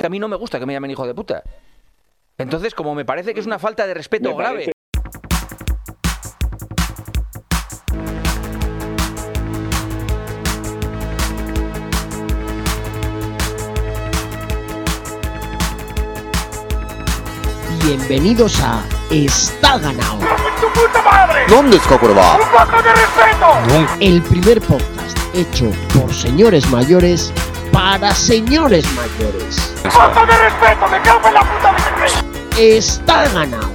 que a mí no me gusta que me llamen hijo de puta. Entonces, como me parece que es una falta de respeto Me grave. Bienvenidos a Está Ganado, ¿Dónde está Cuerva? el primer podcast hecho por señores mayores para señores mayores. Está Ganado.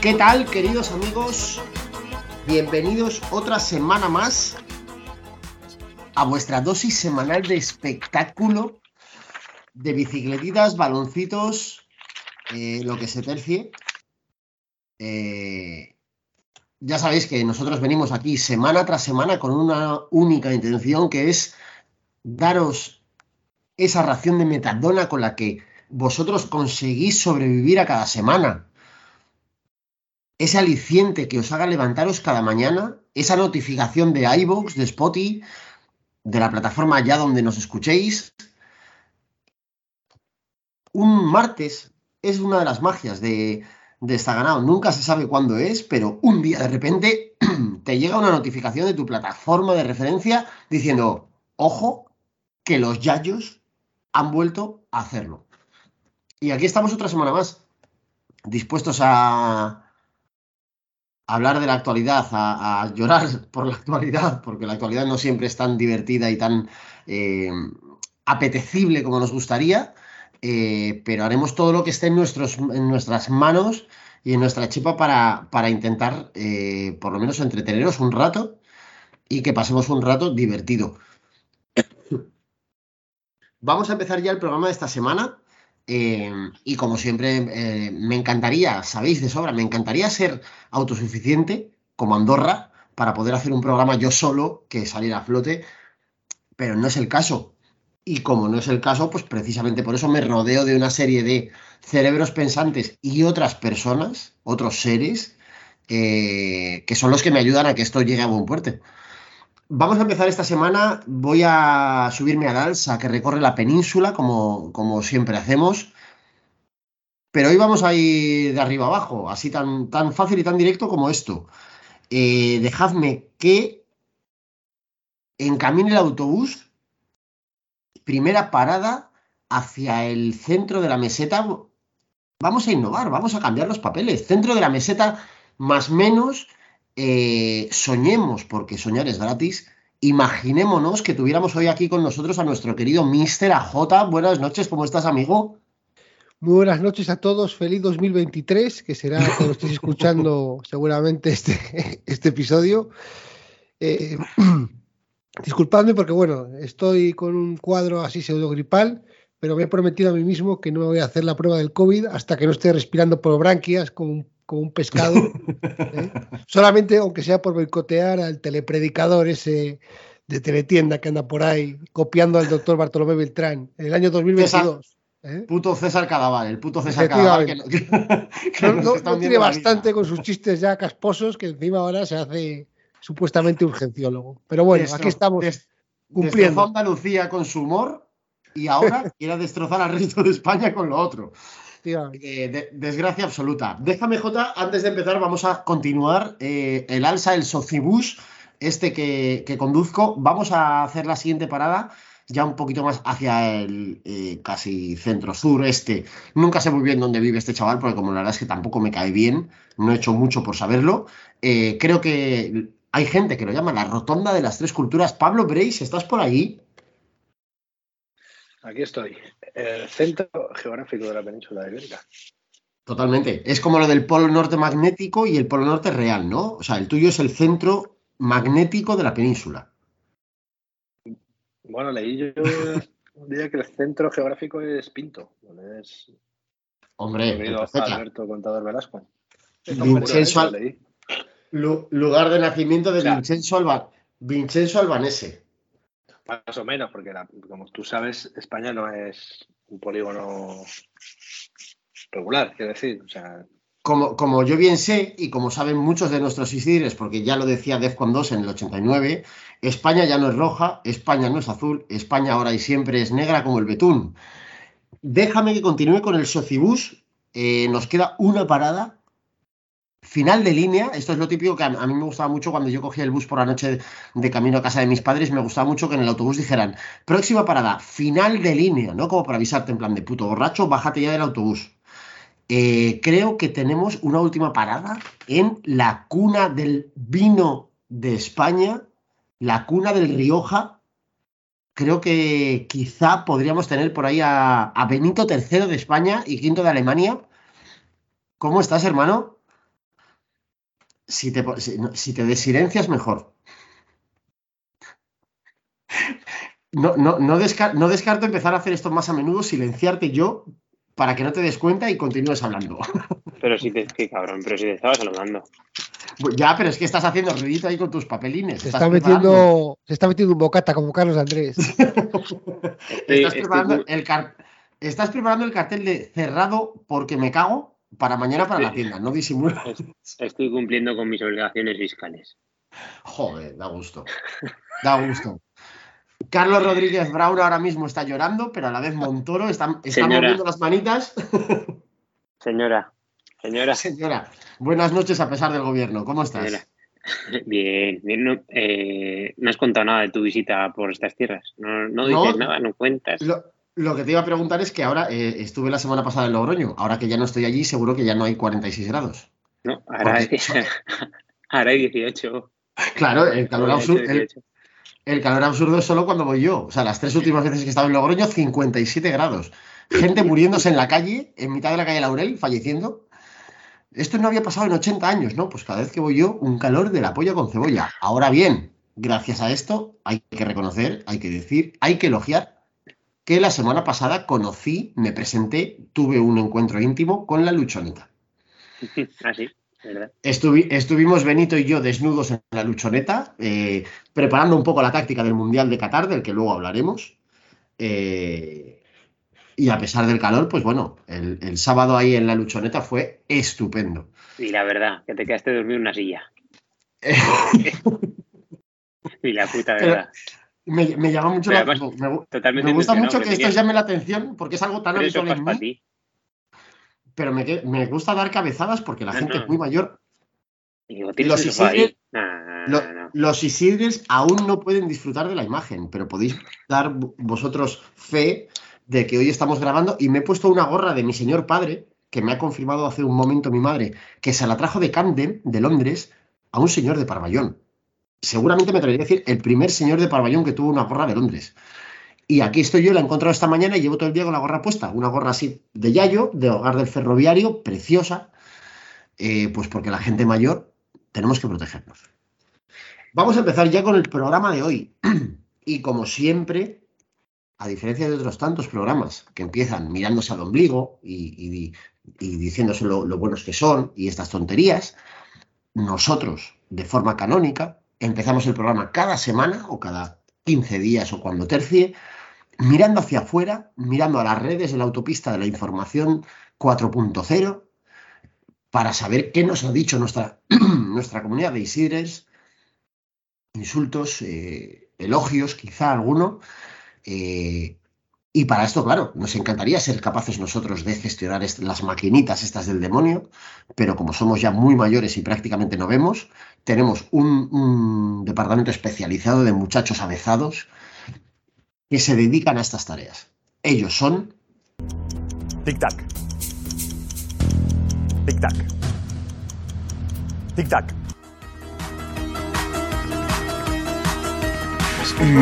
¿Qué tal, queridos amigos? Bienvenidos otra semana más a vuestra dosis semanal de espectáculo de bicicletitas, baloncitos, eh, lo que se tercie. Eh, ya sabéis que nosotros venimos aquí semana tras semana con una única intención que es daros esa ración de metadona con la que vosotros conseguís sobrevivir a cada semana. Ese aliciente que os haga levantaros cada mañana, esa notificación de iVoox, de Spotify, de la plataforma ya donde nos escuchéis. Un martes es una de las magias de, ganado. Nunca se sabe cuándo es, pero un día de repente te llega una notificación de tu plataforma de referencia diciendo, ojo, que los yayos han vuelto a hacerlo. Y aquí estamos otra semana más, dispuestos a hablar de la actualidad, a, a llorar por la actualidad, porque la actualidad no siempre es tan divertida y tan eh, apetecible como nos gustaría, eh, pero haremos todo lo que esté en, nuestras manos y en nuestra chepa para, intentar, eh, por lo menos, entreteneros un rato y que pasemos un rato divertido. Vamos a empezar ya el programa de esta semana. eh, y como siempre, eh, me encantaría, sabéis de sobra, me encantaría ser autosuficiente como Andorra para poder hacer un programa yo solo que saliera a flote, pero no es el caso. Y como no es el caso, pues precisamente por eso me rodeo de una serie de cerebros pensantes y otras personas, otros seres, eh, que son los que me ayudan a que esto llegue a buen puerto. Vamos a empezar esta semana. Voy a subirme al alza que recorre la península, como, como siempre hacemos. Pero hoy vamos a ir de arriba abajo, así tan, tan fácil y tan directo como esto. Eh, dejadme que encamine el autobús, primera parada hacia el centro de la meseta. Vamos a innovar, vamos a cambiar los papeles. Centro de la meseta, más menos, eh, soñemos, porque soñar es gratis. Imaginémonos que tuviéramos hoy aquí con nosotros a nuestro querido Mr. AJ. Buenas noches, ¿cómo estás, amigo? Muy buenas noches a todos, feliz 2023, que será cuando estéis escuchando seguramente este, este episodio. Eh, disculpadme porque, bueno, estoy con un cuadro así pseudogripal, pero me he prometido a mí mismo que no me voy a hacer la prueba del COVID hasta que no esté respirando por branquias como un, como un pescado. ¿eh? Solamente, aunque sea por boicotear al telepredicador ese de teletienda que anda por ahí copiando al doctor Bartolomé Beltrán en el año 2022. ¿eh? Puto César Cadaval, el puto César Cadaval. Que, que- que No, tiene bastante con sus chistes ya casposos que encima ahora se hace supuestamente urgenciólogo. Pero bueno, Destro- aquí estamos des- cumpliendo. Destrozó Andalucía con su humor y ahora quiere destrozar al resto de España con lo otro. Eh, de- desgracia absoluta. Déjame, Jota, antes de empezar, vamos a continuar eh, el alza, el socibús, este que, que conduzco. Vamos a hacer la siguiente parada, ya un poquito más hacia el eh, casi centro-sur, este. Nunca sé muy bien dónde vive este chaval, porque como la verdad es que tampoco me cae bien, no he hecho mucho por saberlo. Eh, creo que hay gente que lo llama la rotonda de las tres culturas. Pablo Breis, ¿estás por ahí? Aquí estoy, el centro geográfico de la península ibérica. Totalmente. Es como lo del polo norte magnético y el polo norte real, ¿no? O sea, el tuyo es el centro magnético de la península. Bueno, leí yo diría que el centro geográfico es Pinto, es Hombre. Alberto Contador Velasco. Vincenzo Al-. Lu- lugar de nacimiento de O sea- Vincenzo, Alba- Vincenzo Albanese. Más o menos, porque la- como tú sabes, España no es un polígono regular, quiero decir. O sea, como, como, yo bien sé, y como saben muchos de nuestros Isidres, porque ya lo decía Defcon 2 en el 89, España ya no es roja, España no es azul, España ahora y siempre es negra como el betún. Déjame que continúe con el Socibus. Eh, nos queda una parada. Final de línea, esto es lo típico que a, mí me gustaba mucho cuando yo cogía el bus por la noche de camino a casa de mis padres, me gustaba mucho que en el autobús dijeran, próxima parada, final de línea, ¿no? Como para avisarte en plan de puto borracho, bájate ya del autobús. Eh, creo que tenemos una última parada en la cuna del vino de España, la cuna del Rioja. Creo que quizá podríamos tener por ahí a, a Benito III de España y quinto de Alemania. ¿Cómo estás, hermano? Si te, si, si te desilencias, mejor. No, no, no, descar no descarto empezar a hacer esto más a menudo, silenciarte yo para que no te des cuenta y continúes hablando. Pero si te, qué cabrón, pero si te estaba saludando. Ya, pero es que estás haciendo ruidito ahí con tus papelines. Se está, metiendo, se está metiendo un bocata como Carlos Andrés. estoy, estás, preparando estoy... el car... estás preparando el cartel de cerrado porque me cago para mañana para la tienda, no disimulo. Estoy cumpliendo con mis obligaciones fiscales. Joder, da gusto. Da gusto. Carlos Rodríguez Brown ahora mismo está llorando, pero a la vez Montoro está, está moviendo las manitas. Señora, señora. Señora, buenas noches a pesar del gobierno. ¿Cómo estás? Señora. Bien, bien. No, eh, no, has contado nada de tu visita por estas tierras. No, no dices no, nada, no cuentas. Lo, lo, que te iba a preguntar es que ahora eh, estuve la semana pasada en Logroño. Ahora que ya no estoy allí, seguro que ya no hay 46 grados. No, ahora, hay, ahora hay 18. Claro, el calor absurdo. El, el calor absurdo es solo cuando voy yo. O sea, las tres últimas veces que he estado en Logroño, 57 grados. Gente muriéndose en la calle, en mitad de la calle Laurel, falleciendo. Esto no había pasado en 80 años, ¿no? Pues cada vez que voy yo, un calor de la polla con cebolla. Ahora bien, gracias a esto, hay que reconocer, hay que decir, hay que elogiar que la semana pasada conocí, me presenté, tuve un encuentro íntimo con la luchoneta. Así. Estuvi, estuvimos Benito y yo desnudos en la luchoneta, eh, preparando un poco la táctica del Mundial de Qatar, del que luego hablaremos. Eh, y a pesar del calor, pues bueno, el, el, sábado ahí en la luchoneta fue estupendo. Y la verdad, que te quedaste dormido en una silla. y la puta verdad. Me, me, llama mucho Pero la además, me, me gusta mucho que esto llame la atención porque es algo tan habitual en mí. ti. Pero me, me gusta dar cabezadas porque la No, gente no. es muy mayor. Digo, Los. Isidres- No, no, Lo- no, no. Los Isidres aún no pueden disfrutar de la imagen, pero podéis dar vosotros fe de que hoy estamos grabando y me he puesto una gorra de mi señor padre, que me ha confirmado hace un momento mi madre, que se la trajo de Camden, de Londres, a un señor de Parvallón. Seguramente me atrevería a decir el primer señor de Parvallón que tuvo una gorra de Londres. Y aquí estoy yo, la he encontrado esta mañana y llevo todo el día con la gorra puesta. Una gorra así de Yayo, de hogar del ferroviario, preciosa. Eh, pues porque la gente mayor tenemos que protegernos. Vamos a empezar ya con el programa de hoy. Y como siempre, a diferencia de otros tantos programas que empiezan mirándose al ombligo y, y- diciéndose lo buenos que son y estas tonterías, nosotros, de forma canónica, empezamos el programa cada semana o cada 15 días o cuando tercie, mirando hacia afuera, mirando a las redes de la autopista de la información 4.0 para saber qué nos ha dicho nuestra, nuestra comunidad de Isidres, insultos, eh, elogios, quizá alguno. eh, y para esto, claro, nos encantaría ser capaces nosotros de gestionar est- las maquinitas estas del demonio, pero como somos ya muy mayores y prácticamente no vemos, tenemos un, un departamento especializado de muchachos avezados que se dedican a estas tareas. Ellos son Tic tac. Tic tac. Tic tac.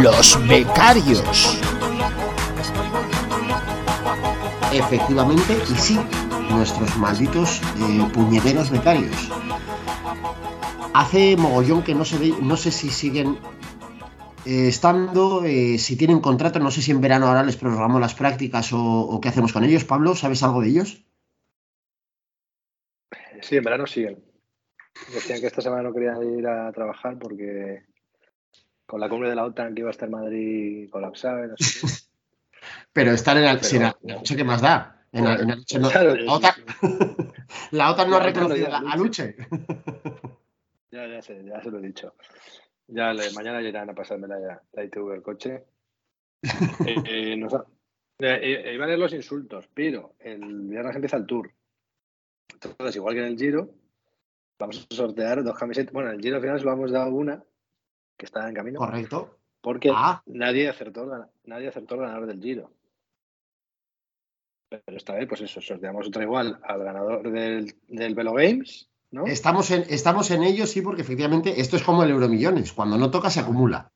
los becarios. Efectivamente, y sí, nuestros malditos eh, puñeteros becarios. Hace mogollón que no sé, de- no sé si siguen eh, estando, eh, si tienen contrato, no sé si en verano ahora les programamos las prácticas o, qué hacemos con ellos. Pablo, ¿sabes algo de ellos? Sí, en verano siguen. Decían que esta semana no querían ir a trabajar porque con la cumbre de la OTAN que iba a estar Madrid colapsada no sé. Pero están en. Pero- si en qué más da. En la, en la lucha no- Claro, la, OTAN, la OTAN no ha reconocido a a Luche. Ya, ya sé, ya se lo he dicho. Ya le- mañana irán a pasarme la, la ITV del coche. Eh, eh, nos ha- eh, eh, iban a ir los insultos, pero el viernes empieza el tour. Entonces, igual que en el Giro, vamos a sortear dos camisetas. Bueno, en el Giro al final solo hemos dado una, que está en camino, Correcto. porque Ah. nadie, acertó nadie acertó el ganador del Giro. Pero esta vez, pues eso, sorteamos otra igual al ganador del, del Velo Games, ¿no? Estamos en, estamos en ello, sí, porque efectivamente esto es como el Euromillones. Cuando no toca, se acumula.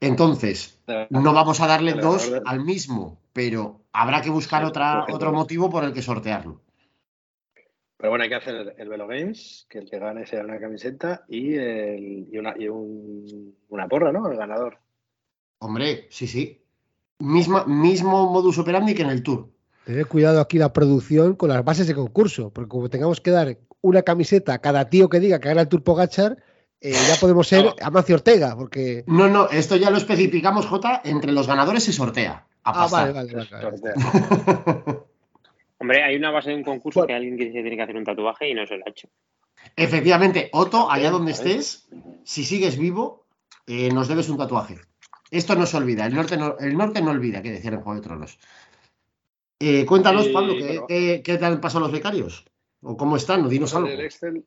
Entonces, no vamos a darle dos al mismo, pero habrá que buscar otra, otro motivo por el que sortearlo. Pero bueno, hay que hacer el, el Velo Games, que el que gane sea una camiseta y, el, y, una, y un- una porra, ¿no? El ganador. Hombre, sí, sí. Misma, mismo modus operandi que en el Tour. Tener cuidado aquí la producción con las bases de concurso, porque como tengamos que dar una camiseta a cada tío que diga que gana el Tour Pogachar, eh, ya podemos ser No. Amancio Ortega, porque... No, no, esto ya lo especificamos, Jota. Entre los ganadores se sortea. A Ah, vale, vale, vale. Sortea. Hombre, hay una base de un concurso que alguien que se tiene que hacer un tatuaje y no se lo ha hecho. Efectivamente, Otto, allá donde estés, si sigues vivo, eh, nos debes un tatuaje. Esto no se olvida, el norte no, el norte no olvida, que decían en Juego de Tronos. Eh, cuéntanos, Pablo, ¿qué, bueno. qué- qué te han pasado los becarios? ¿O cómo están? ¿No dinos algo? El Excel,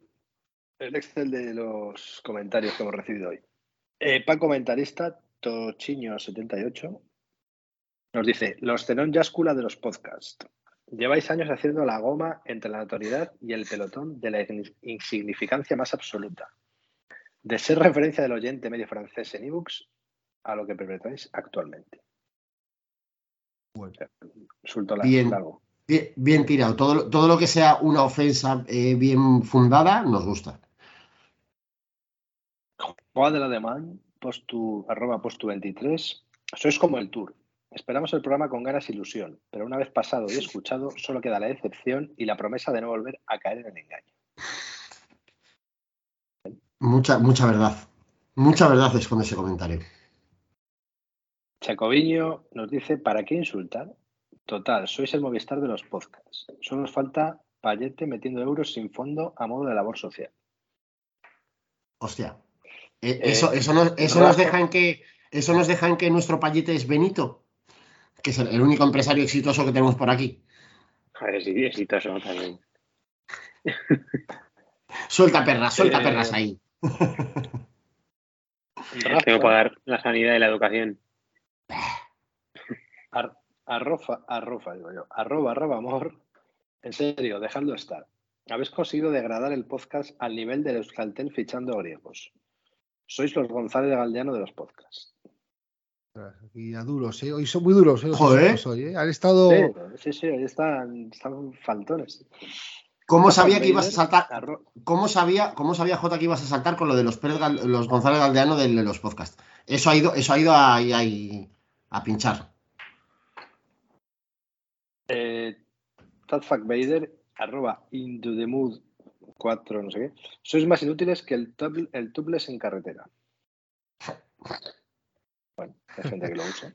el Excel de los comentarios que hemos recibido hoy. Eh, Pan comentarista, Tochiño78, nos dice: Los Zenón Yáscula de los podcasts. Lleváis años haciendo la goma entre la notoriedad y el pelotón de la igni- insignificancia más absoluta. De ser referencia del oyente medio francés en ebooks a lo que perpetráis actualmente. La- Bien. largo. Bien, bien tirado. Todo, lo- todo lo que sea una ofensa eh, bien fundada nos gusta. Juan del Alemán, postu, arroba postu 23. Sois como el tour. Esperamos el programa con ganas e ilusión, pero una vez pasado y escuchado, solo queda la decepción y la promesa de no volver a caer en el engaño. Mucha, mucha verdad. Mucha verdad esconde ese comentario. Chacoviño nos dice: ¿para qué insultar? Total, sois el Movistar de los podcasts. Solo os falta Payete metiendo euros sin fondo a modo de labor social. Hostia. Eh, Eh, eso, eso, nos, eso nos Rafa- deja en que eso nos que nuestro payete es Benito, que es el, el único empresario exitoso que tenemos por aquí. Joder, sí, exitoso también. Suelta perras, suelta Eh, perras ahí. Tengo que pagar la sanidad y la educación. Ar- arrofa, arrofa, digo yo. Arroba, arroba, amor. En serio, dejadlo estar. Habéis conseguido degradar el podcast al nivel de Euskaltel fichando griegos. Sois los González de Galdeano de los podcasts. Y a duros, ¿eh? Hoy son muy duros, ¿eh? los Joder. hoy, ¿eh? Han estado... Sí, sí, están, están faltones. ¿Cómo sabía que ibas a saltar? ¿Cómo sabía, cómo sabía Jota que ibas a saltar con lo de los, Pérez Gal- los González Galdeano de, de los podcasts? Eso ha ido, eso ha ido ahí, ahí a pinchar. Eh, Vader, arroba into the mood 4, no sé qué. Sois más inútiles que el, tub- el tubeless en carretera. Bueno, hay gente que lo usa.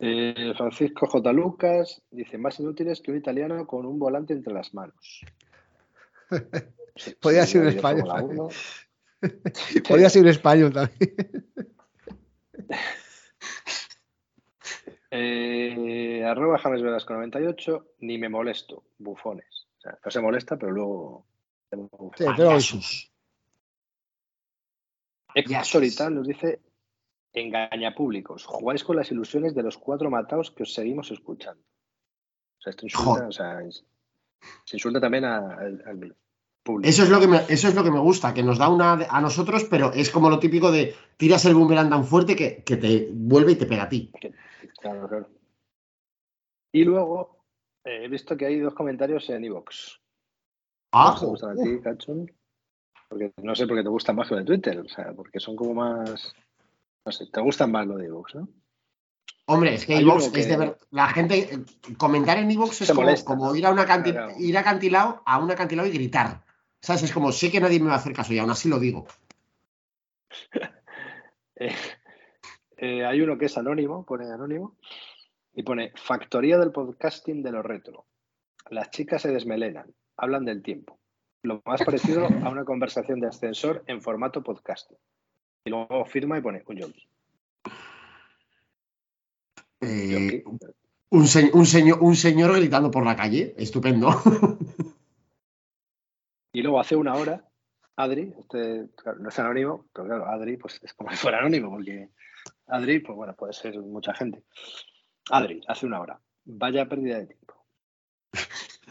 Eh, Francisco J. Lucas dice: más inútiles que un italiano con un volante entre las manos. Sí, Podría sí, ser un español Fórmula también. 1. Podría ser un español también. Eh, arroba James Velasco 98, ni me molesto, bufones. O sea, no se molesta, pero luego. Sí, pero y tal nos dice: engaña públicos, jugáis con las ilusiones de los cuatro mataos que os seguimos escuchando. O sea, esto insulta, o sea, es- se insulta también a- al, al público. Eso es lo que me, eso es lo que me gusta, que nos da una a nosotros, pero es como lo típico de tiras el boomerang tan fuerte que, que te vuelve y te pega a ti. Claro, claro. Y luego eh, he visto que hay dos comentarios en Evox. Ah, ¿Te gustan a ti, Cachón? Porque no sé por qué te gustan más que los de Twitter, o sea, porque son como más. No sé, te gustan más los de Evox, ¿no? Hombre, es que que- es de ver- La gente, eh, comentar en iVoox es como, molesta, como ir a una canti- Claro. ir acantilado, a un acantilado y gritar. ¿Sabes? Es como, sé que nadie me va a hacer caso y aún así lo digo. Eh, eh, hay uno que es anónimo, pone anónimo, Y pone Factoría del podcasting de los retro. Las chicas se desmelenan, hablan del tiempo. Lo más parecido a una conversación de ascensor en formato podcasting. Y luego firma y pone un Jones. Eh, un, un, señor, un señor gritando por la calle, estupendo. Y luego hace una hora, Adri, este, no es anónimo, pero claro, Adri pues es como si fuera anónimo, porque Adri, pues bueno, puede ser mucha gente. Adri, hace una hora. Vaya pérdida de tiempo.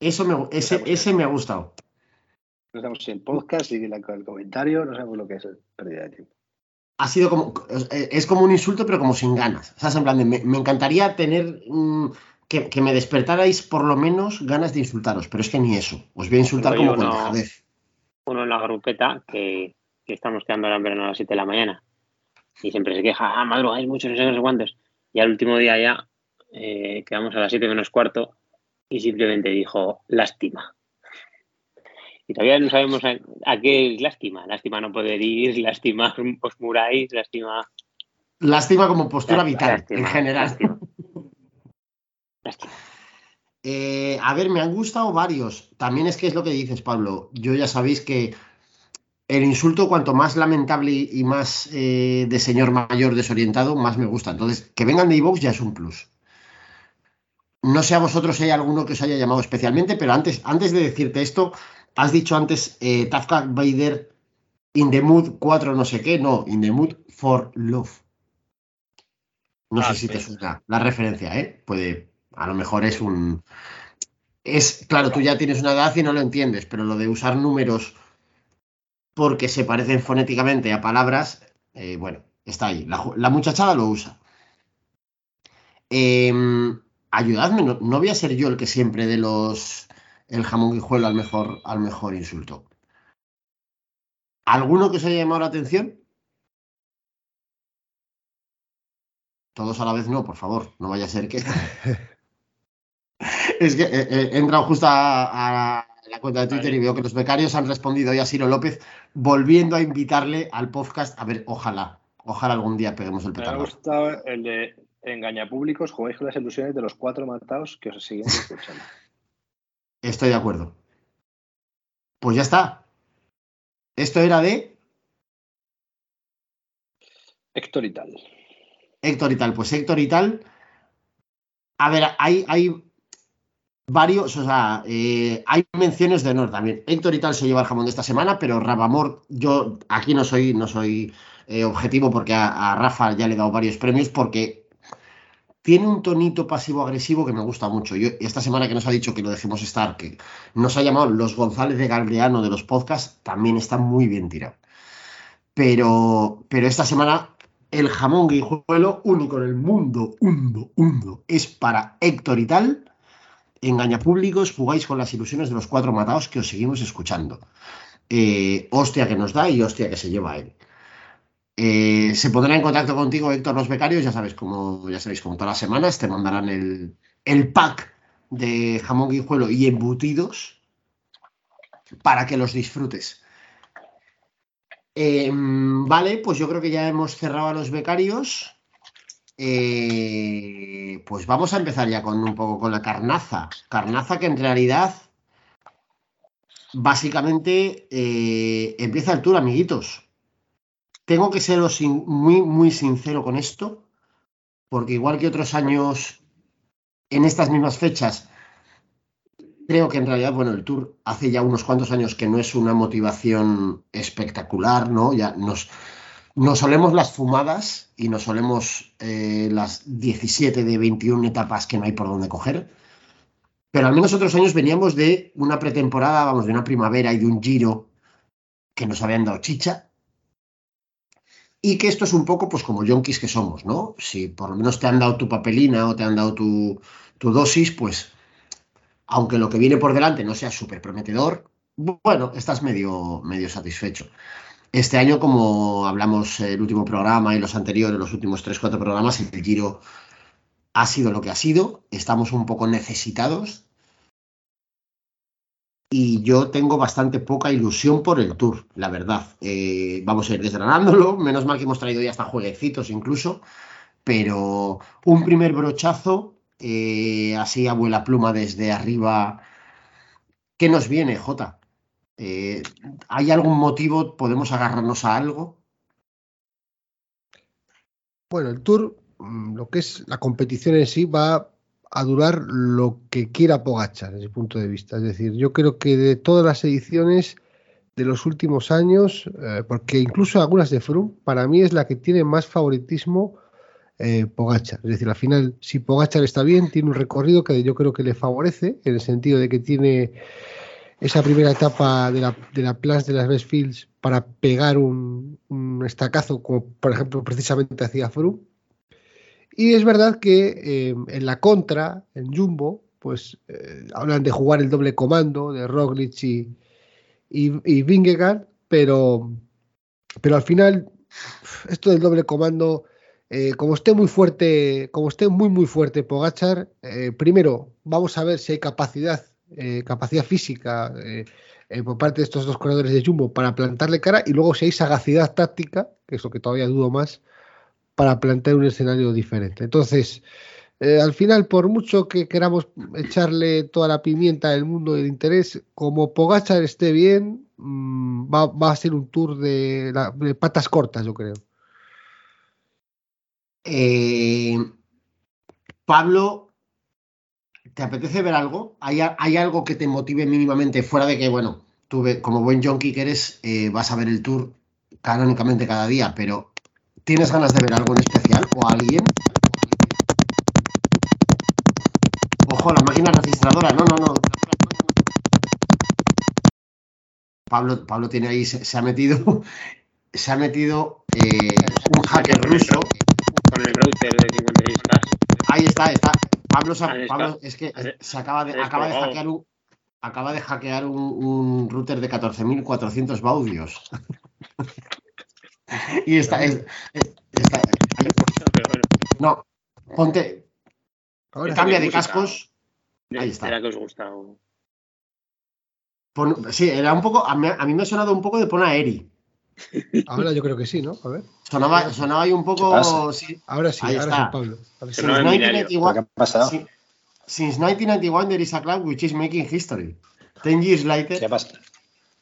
Eso me, ese, ese me ha gustado. No sabemos si el podcast, y el comentario, no sabemos lo que es pérdida de tiempo. Ha sido como. Es como un insulto, pero como sin ganas. O sea, en plan me, encantaría tener. Mm, que, me despertarais por lo menos ganas de insultaros, pero es que ni eso. Os voy a insultar como con dejadez. Uno en la grupeta que, estamos quedando ahora en verano a las 7 de la mañana y siempre se queja, ah, madrugáis mucho, no sé, no sé cuántos. Y al último día ya eh, quedamos a las 7 menos cuarto y simplemente dijo, lástima. Y todavía no sabemos a, qué es lástima. Lástima no poder ir, lástima os muráis, lástima. Lástima como postura vital, en general. Eh, a ver, me han gustado varios. También es que es lo que dices, Pablo. Yo ya sabéis que el insulto, cuanto más lamentable y más eh, de señor mayor desorientado, más me gusta. Entonces, que vengan de Evox ya es un plus. No sé a vosotros si hay alguno que os haya llamado especialmente, pero antes, antes de decirte esto, has dicho antes eh, Tafka Vader in the mood 4 no sé qué. No, in the mood for love. No sé ah, si te suena la referencia, ¿eh? Puede, a lo mejor es un... Es, claro, tú ya tienes una edad y no lo entiendes, pero lo de usar números porque se parecen fonéticamente a palabras, eh, bueno, está ahí. La, muchachada lo usa. Em, ayudadme, no, voy a ser yo el que siempre de los el jamón guijuelo al mejor, al mejor insulto. ¿Alguno que os haya llamado la atención? Todos a la vez no, por favor, no vaya a ser que. es que eh, eh, he entrado justo a, la cuenta de Twitter y veo que los becarios han respondido hoy a Ciro López, volviendo a invitarle al podcast. A ver, ojalá, ojalá algún día peguemos el petardo. Me ha gustado el de engaña públicos, jugáis con las ilusiones de los cuatro matados que os siguen escuchando. Estoy de acuerdo. Pues ya está. Esto era de. Héctor y tal. Héctor y tal. Pues Héctor y tal. A ver, hay, hay varios, o sea, eh, hay menciones de honor también. Héctor y tal se lleva el jamón de esta semana, pero Rabamor, yo aquí no soy, no soy eh, objetivo porque a, Rafa ya le he dado varios premios porque tiene un tonito pasivo-agresivo que me gusta mucho. Yo, esta semana que nos ha dicho que lo dejemos estar, que nos ha llamado los González de Galdeano de los podcasts, también está muy bien tirado. Pero, pero esta semana el jamón guijuelo único en el mundo, hundo, hundo, es para Héctor y tal engaña públicos, jugáis con las ilusiones de los cuatro matados que os seguimos escuchando. Eh, hostia que nos da y hostia que se lleva él. Eh, se pondrá en contacto contigo, Héctor, los becarios, ya sabéis, como ya sabéis, como todas las semanas, te mandarán el, el pack de jamón guijuelo y embutidos para que los disfrutes. Em, vale, pues yo creo que ya hemos cerrado a los becarios. Eh, pues vamos a empezar ya con un poco con la carnaza. Carnaza que en realidad básicamente eh, empieza el tour, amiguitos. Tengo que ser muy, muy sincero con esto, porque igual que otros años, en estas mismas fechas, creo que en realidad, bueno, el tour hace ya unos cuantos años que no es una motivación espectacular, ¿no? Ya nos, nos solemos las fumadas y nos solemos eh, las 17 de 21 etapas que no hay por dónde coger. Pero al menos otros años veníamos de una pretemporada, vamos, de una primavera y de un giro que nos habían dado chicha. Y que esto es un poco, pues como yonkis que somos, ¿no? Si por lo menos te han dado tu papelina o te han dado tu, tu dosis, pues aunque lo que viene por delante no sea súper prometedor, bueno, estás medio, medio satisfecho. Este año, como hablamos el último programa y los anteriores, los últimos 3-4 programas, el Giro ha sido lo que ha sido. Estamos un poco necesitados. Y yo tengo bastante poca ilusión por el Tour, la verdad. Eh, vamos a ir desgranándolo. Menos mal que hemos traído ya hasta jueguecitos incluso. pero un primer brochazo, eh, así abuela pluma desde arriba. ¿Qué nos viene, Jota? Eh, ¿Hay algún motivo? ¿Podemos agarrarnos a algo? Bueno, el Tour, mm, lo que es la competición en sí, va a durar lo que quiera Pogachar, desde mi punto de vista. Es decir, yo creo que de todas las ediciones de los últimos años, eh, porque incluso algunas de Froome, para mí es la que tiene más favoritismo eh. Es decir, al final, si Pogachar está bien, tiene un recorrido que yo creo que le favorece, en el sentido de que tiene esa primera etapa de la, de la Plans de las Best Fields para pegar un, estacazo, como por ejemplo precisamente hacía Froome. Y es verdad que eh, en la contra, en Jumbo, pues eh, hablan de jugar el doble comando de Roglic y, y, Vingegaard, pero, pero al final esto del doble comando, eh, como esté muy fuerte, como esté muy muy fuerte Pogachar, primero vamos a ver si hay capacidad, eh, capacidad física eh, eh, por parte de estos dos corredores de Jumbo para plantarle cara y luego si hay sagacidad táctica, que es lo que todavía dudo más, para plantear un escenario diferente. Entonces, al final, por mucho que queramos echarle toda la pimienta del mundo del interés, como Pogachar esté bien, mmm, va, va, a ser un tour de, patas cortas, yo creo. Pablo, ¿te apetece ver algo? ¿Hay, ¿Hay, algo que te motive mínimamente fuera de que, bueno, tú como buen junkie que eres, eh, vas a ver el tour canónicamente cada día, pero ¿tienes ganas de ver algo en especial o alguien? Ojo, la máquina registradora, no, no, no. Pablo, Pablo tiene ahí, se, se ha metido, se ha metido eh, un hacker ruso. Con el router de 56K. Ahí está, está. Pablo, se, Pablo es que se acaba de, acaba de hackear un, acaba de hackear un, un router de 14.400 baudios. y está, es, está, no, ponte, Ahora, cambia de cascos. Ahí está. ¿Será que os gusta? Pon, sí, era un poco. A mí, a mí, me ha sonado un poco de Pon a Eri. Ahora yo creo que sí, ¿no? A ver. Sonaba, sonaba ahí un poco. Sí. Ahora sí, ahí ahora está. sí, Pablo. Since 1991, ¿Qué ha pasado? Since 1991 there is a club which is making history. Ten years later. ¿Qué pasa?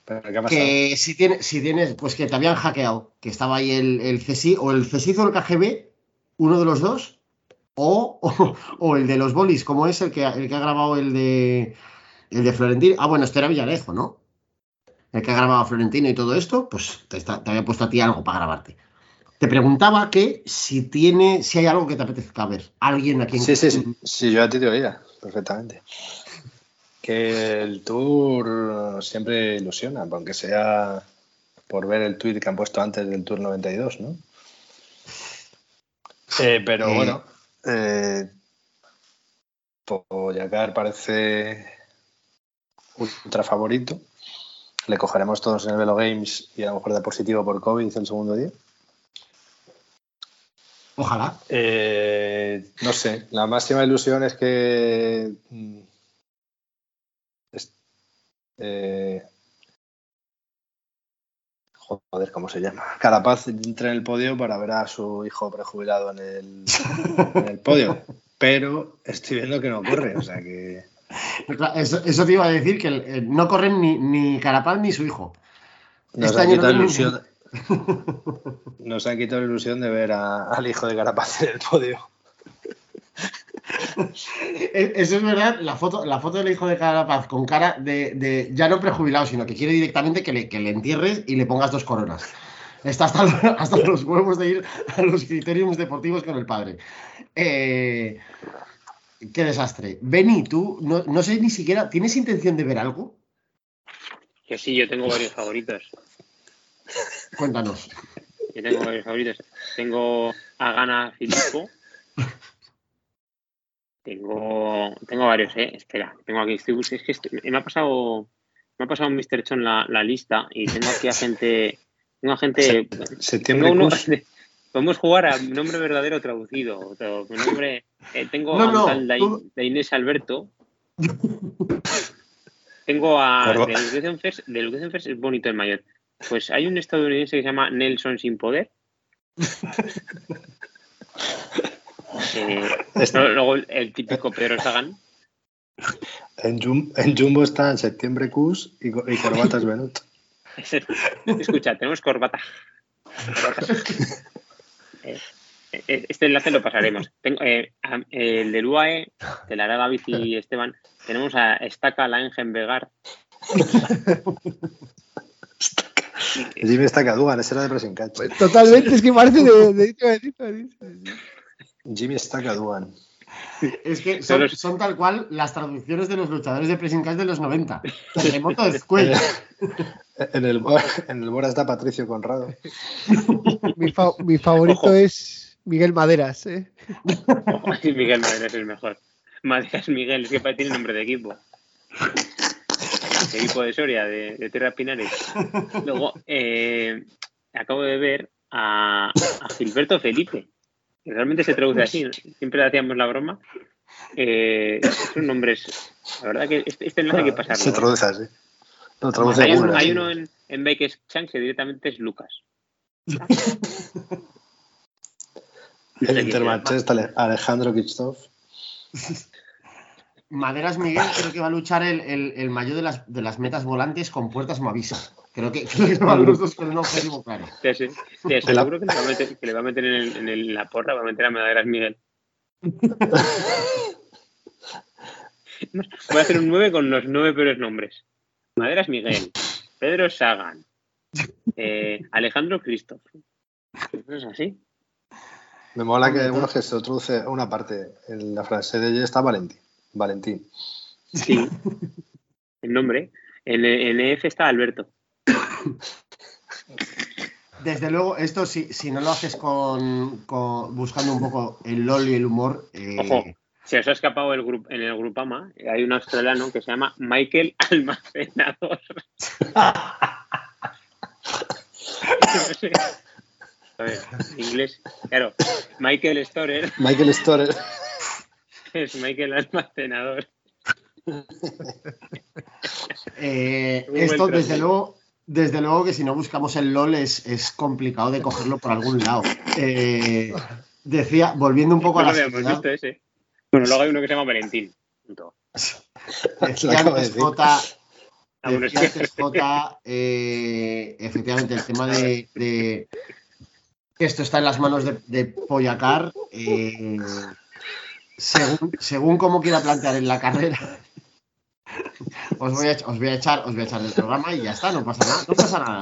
¿Pero qué ha pasado? Que si tienes, si tienes, pues que te habían hackeado, que estaba ahí el, el CSI, o el CSI o el KGB, uno de los dos, o, o, o, el de los bolis, como es el que, el que ha grabado el de el de Florentino. Ah, bueno, este era Villarejo, ¿no? El que ha grabado a Florentino y todo esto, pues te, está, te, había puesto a ti algo para grabarte. Te preguntaba que si tiene, si hay algo que te apetezca ver. Alguien a quien. Sí, sí, sí. Sí, yo a ti te oía perfectamente. Que el tour siempre ilusiona, aunque sea por ver el tweet que han puesto antes del tour 92, ¿no? Eh, pero eh, bueno, eh, Poyacar parece ultra favorito. Le cogeremos todos en el Velo Games y a lo mejor da positivo por COVID el segundo día. Ojalá. Eh, no sé, la máxima ilusión es que. Es, eh, joder, ¿cómo se llama? Carapaz entra en el podio para ver a su hijo prejubilado en el, en el podio. Pero estoy viendo que no corre, o sea que. Eso, eso, te iba a decir que eh, no corren ni, ni Carapaz ni su hijo. Nos este año no ilusión, Nos han quitado la ilusión de ver a, al hijo de Carapaz en el podio. Eso es verdad, la foto, la foto del hijo de Carapaz con cara de, de ya no prejubilado, sino que quiere directamente que le, que le, entierres y le pongas dos coronas. Está hasta, hasta los huevos de ir a los criterios deportivos con el padre. Eh, Qué desastre. Beni, tú no, no, sé ni siquiera, ¿tienes intención de ver algo? Que sí, yo tengo varios favoritos. Cuéntanos. Yo tengo varios favoritos. Tengo a Gana Filippo. Tengo, tengo varios, eh. Espera, tengo aquí. Estoy, es que estoy, me ha pasado, me ha pasado Mr. Chon la, la, lista y tengo aquí a gente, tengo a gente. Septiembre. Tengo uno, podemos jugar a nombre verdadero traducido. Nombre, eh, tengo no, a no, tal tú... de Inés Alberto. tengo a de Education First, de Education First es bonito el mayor. Pues hay un estadounidense que se llama Nelson Sin Poder. Eh, no, luego el, típico Pedro Sagan. En, Jum- en Jumbo está en septiembre Cus y, y corbatas Benut. Escucha, tenemos corbata. Corbata. Eh, eh, Este enlace lo pasaremos. Tengo, eh, a- el del UAE, de la hará David y Esteban, tenemos a Estaca Langen Vegar. Jimmy está Cadugan, ese era de Pressing Catch. Totalmente, es que parece de. de- de- de- de- Jimmy está Es que son, son tal cual las traducciones de los luchadores de Pressing Catch de los 90. Terremoto de Square. En el, en el Bora está Patricio Conrado. mi, fa- mi favorito Ojo. es Miguel Maderas. ¿eh? Miguel Madrid es el mejor. Maderas Miguel, es que tiene nombre de equipo. De equipo de Soria, de, de Tierra Pinares. Luego, eh, acabo de ver a, a Gilberto Felipe, realmente se traduce así, ¿no? siempre le hacíamos la broma. Eh, son nombres, la verdad que este, este enlace hay que pasarlo. Se ¿eh? traduce así. Traduce Hay, uno, hay así. uno en, en Bike Exchange que directamente es Lucas. El Ale- Alejandro Kichtov. Maderas Miguel creo que va a luchar el, el, el mayor de las, de las metas volantes con puertas Moavisa. Creo que, creo que van los dos con un objetivo claro. Sí, sí. Sí, De la- seguro que le va a meter, que le va a meter en, el- en el- la porra, va a meter a Maderas Miguel. Voy a hacer un 9 con los nueve peores nombres. Maderas Miguel, Pedro Sagan, eh, Alejandro Christoph. ¿No es así? Me mola que uno que se traduce una parte. En la frase de ella está Valentín. Valentín. Sí. El nombre. En, en EF está Alberto. Desde luego, esto si, si no lo haces con, con- buscando un poco el LOL y el humor, eh, Ojo. Se os ha escapado el grup, en el Grupama. Hay un australiano que se llama Michael Almacenador. No sé. A ver, en inglés. Claro, Michael Storer Michael Storer. es Michael Almacenador. eh, esto desde luego, desde luego que si no buscamos el LOL es, es complicado de cogerlo por algún lado. Eh, decía, volviendo un poco No a la sociedad, visto ese. Bueno, luego hay uno que se llama Valentín. Decía. Jota, Ah, que- Jota, eh, efectivamente, el tema de, de que esto está en las manos de, de Poyacar, eh, según, según cómo quiera plantear en la carrera, os voy, a, os voy a echar, os voy a echar del programa y ya está, no pasa nada, no pasa nada.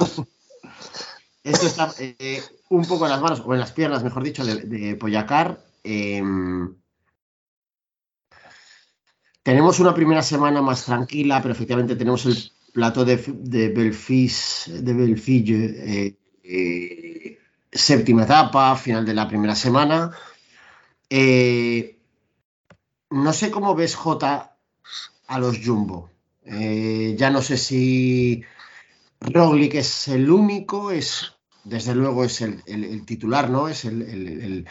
Esto está eh, un poco en las manos, o en las piernas, mejor dicho, de, de eh, tenemos una primera semana más tranquila, pero efectivamente tenemos el plato de, de Belfis, de Belfille, eh, eh, séptima etapa, final de la primera semana. No sé cómo ves J a los Jumbo. Eh, ya no sé si Roglic es el único, es desde luego es el, titular, ¿no? Es el-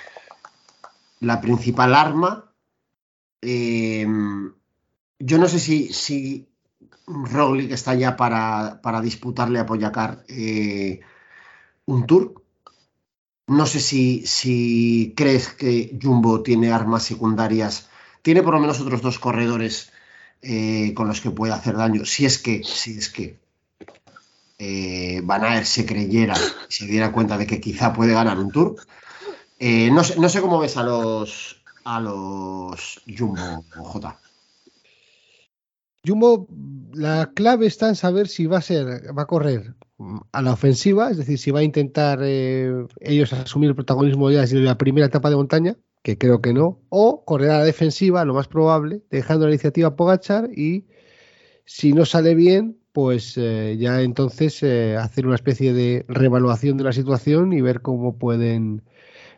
la principal arma. Eh, yo no sé si, si Roglic está ya para, para disputarle a Poyacar eh, un tour. No sé si, si crees que Jumbo tiene armas secundarias. Tiene por lo menos otros dos corredores eh, con los que puede hacer daño. Si es que, si es que eh, Van Aert se creyera, se diera cuenta de que quizá puede ganar un tour. Eh, no, sé, no sé cómo ves a los a los Jumbo J. Jumbo, la clave está en saber si va a ser, va a correr a la ofensiva, es decir, si va a intentar ellos asumir el protagonismo ya desde la primera etapa de montaña, que creo que no, o correr a la defensiva, lo más probable, dejando la iniciativa a Pogachar y si no sale bien, pues eh, ya entonces eh, hacer una especie de reevaluación de la situación y ver cómo pueden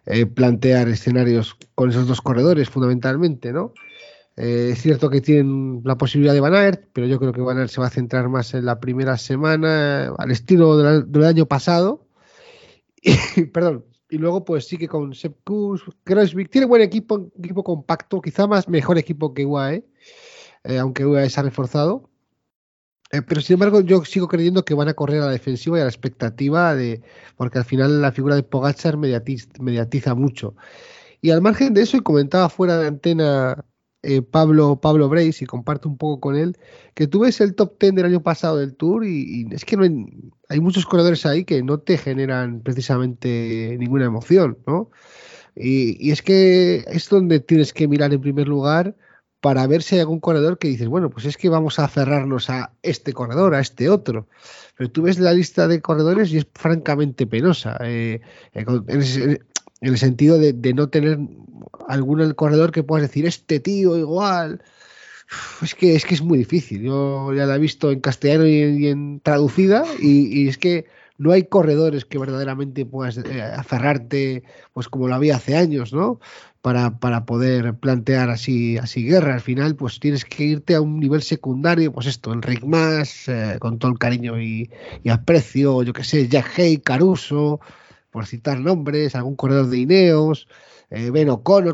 eh, plantear escenarios con esos dos corredores fundamentalmente, ¿no? Es cierto que tienen la posibilidad de Van Aert, pero yo creo que Van Aert se va a centrar más en la primera semana, al estilo del, del año pasado. Y, perdón. Y luego, pues sí que con Sepp Kuss, Kreuzvik, tiene buen equipo, equipo compacto, quizá más mejor equipo que UAE, eh, aunque UAE se ha reforzado. Eh, pero sin embargo, yo sigo creyendo que van a correr a la defensiva y a la expectativa de. Porque al final la figura de Pogachar mediatiza, mediatiza mucho. Y al margen de eso, y comentaba fuera de antena eh, Pablo, Pablo Brace, y comparto un poco con él, que tú ves el top 10 del año pasado del Tour y, es que hay, muchos corredores ahí que no te generan precisamente ninguna emoción, ¿no? Y, es que es donde tienes que mirar en primer lugar para ver si hay algún corredor que dices, bueno, pues es que vamos a aferrarnos a este corredor, a este otro. Pero tú ves la lista de corredores y es francamente penosa. Eh, eh, el sentido de, no tener algún el corredor que puedas decir, este tío igual. Es que, es que es muy difícil. Yo ya la he visto en castellano y, en traducida y, es que no hay corredores que verdaderamente puedas eh, aferrarte, pues como lo había hace años, ¿no? Para, para, poder plantear así, así guerra. Al final, pues tienes que irte a un nivel secundario, pues esto, Enric Mas, eh, con todo el cariño y, y aprecio, yo que sé, Jack Hay, Caruso, por citar nombres, algún corredor de Ineos eh, Ben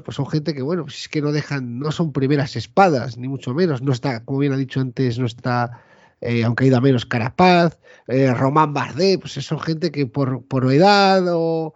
pues son gente que, bueno, pues es que no dejan, no son primeras espadas, ni mucho menos. No está, como bien ha dicho antes, no está, eh, aunque ha ido a menos Carapaz, eh, Román Bardet, pues son gente que por, por edad o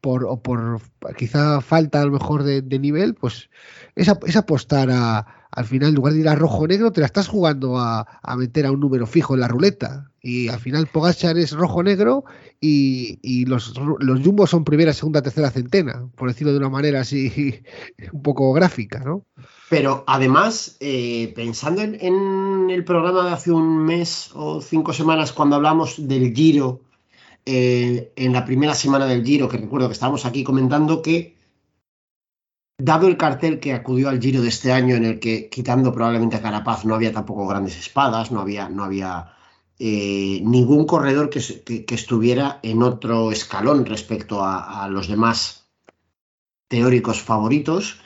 por, o por quizá falta a lo mejor de, nivel, pues es, es apostar a, al final, en lugar de ir a rojo-negro, te la estás jugando a, meter a un número fijo en la ruleta. Y al final Pogachar es rojo-negro y, los, los jumbos son primera, segunda, tercera centena, por decirlo de una manera así un poco gráfica, ¿no? Pero además, eh, pensando en, el programa de hace un mes o cinco semanas, cuando hablamos del Giro, eh, en la primera semana del Giro, que recuerdo que estábamos aquí comentando que Dado el cartel que acudió al Giro de este año, en el que, quitando probablemente a Carapaz, no había tampoco grandes espadas, no había, no había eh, ningún corredor que, estuviera en otro escalón respecto a, los demás teóricos favoritos.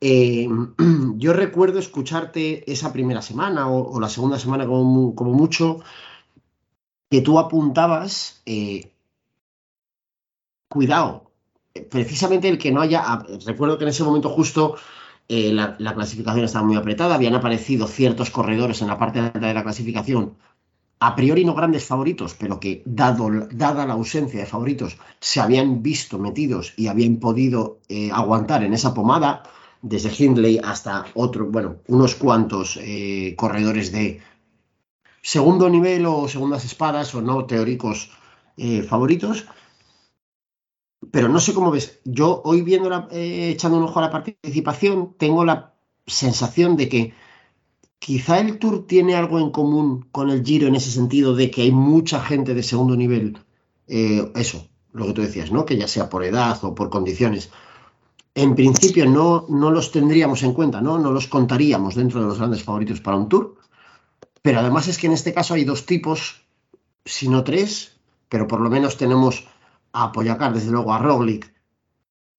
Eh, yo recuerdo escucharte esa primera semana o, la segunda semana como, mucho, que tú apuntabas, eh, cuidado, precisamente el que no haya, ah, recuerdo que en ese momento justo eh, la, clasificación estaba muy apretada, habían aparecido ciertos corredores en la parte de la clasificación, a priori no grandes favoritos, pero que dado, dada la ausencia de favoritos, se habían visto metidos y habían podido eh, aguantar en esa pomada, desde Hindley hasta otro, bueno, unos cuantos eh, corredores de segundo nivel o segundas espadas o no teóricos favoritos pero no sé cómo ves. Yo hoy viendo, eh, echando un ojo a la participación, tengo la sensación de que quizá el Tour tiene algo en común con el Giro en ese sentido de que hay mucha gente de segundo nivel, eh, eso, lo que tú decías, ¿no? Que ya sea por edad o por condiciones. En principio no, no los tendríamos en cuenta, ¿no? No los contaríamos dentro de los grandes favoritos para un Tour. Pero además es que en este caso hay dos tipos, si no tres, pero por lo menos tenemos a Poyacar, desde luego a Roglic,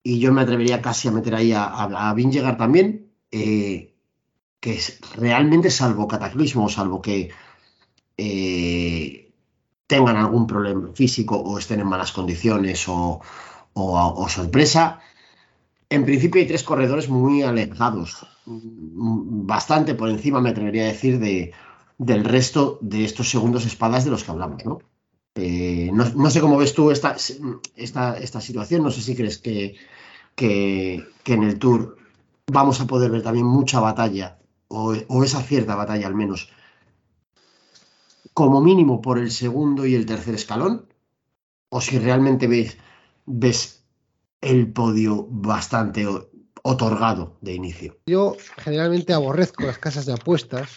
y yo me atrevería casi a meter ahí a, a, Vingegaard también, eh, que es realmente salvo cataclismo, salvo que eh, tengan algún problema físico o estén en malas condiciones o, sorpresa. En principio hay tres corredores muy alejados, bastante por encima, me atrevería a decir, de, del resto de estos segundos espadas de los que hablamos, ¿no? Eh, no, sé cómo ves tú esta, esta, esta situación, no sé si crees que, que, en el Tour vamos a poder ver también mucha batalla, o, esa cierta batalla al menos, como mínimo por el segundo y el tercer escalón, o si realmente ves, ves el podio bastante otorgado de inicio. Yo generalmente aborrezco las casas de apuestas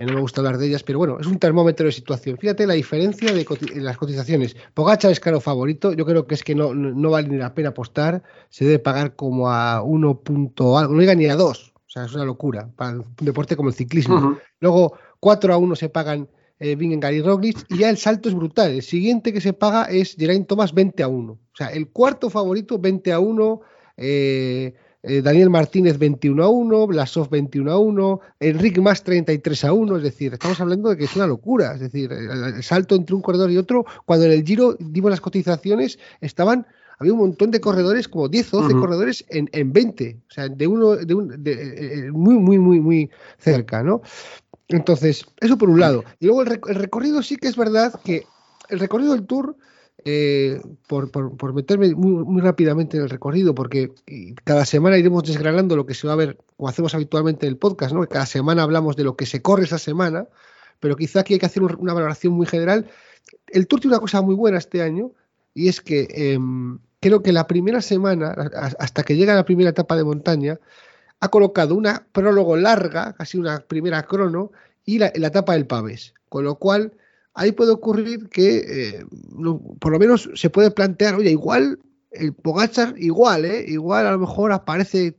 no me gusta hablar de ellas, pero bueno, es un termómetro de situación. Fíjate la diferencia de las cotizaciones. Pogacha es caro favorito, yo creo que es que no, no, vale ni la pena apostar, se debe pagar como a 1 punto algo, no llega ni a 2, o sea, es una locura para un deporte como el ciclismo. Luego 4 a 1 se pagan eh, Vingegaard y Roglic y ya el salto es brutal. El siguiente que se paga es Geraint Thomas 20 a 1. O sea, el cuarto favorito 20 a 1, eh, eh, Daniel Martínez 21 a 1, Blasov 21 a 1, Enrique Más 33 a 1, es decir, estamos hablando de que es una locura, es decir, el, salto entre un corredor y otro, cuando en el Giro dimos las cotizaciones, estaban, había un montón de corredores, como 10 o 12 corredores en, en, 20, o sea, de uno, de, un, de eh, muy, muy, muy, muy cerca, ¿no? Entonces, eso por un lado. Y luego el, recorrido sí que es verdad que el recorrido del Tour eh, por, por, meterme muy, rápidamente en el recorrido, porque cada semana iremos desgranando lo que se va a ver, como hacemos habitualmente en el podcast, ¿no? Cada semana hablamos de lo que se corre esa semana, pero quizá aquí hay que hacer una valoración muy general. El Tour tiene una cosa muy buena este año, y es que em, creo que la primera semana, hasta que llega la primera etapa de montaña, ha colocado una prólogo larga, casi una primera crono, y la, la etapa del Pavés, con lo cual ahí puede ocurrir que eh, por lo menos se puede plantear, oye, igual el Pogachar, igual, ¿eh? igual a lo mejor aparece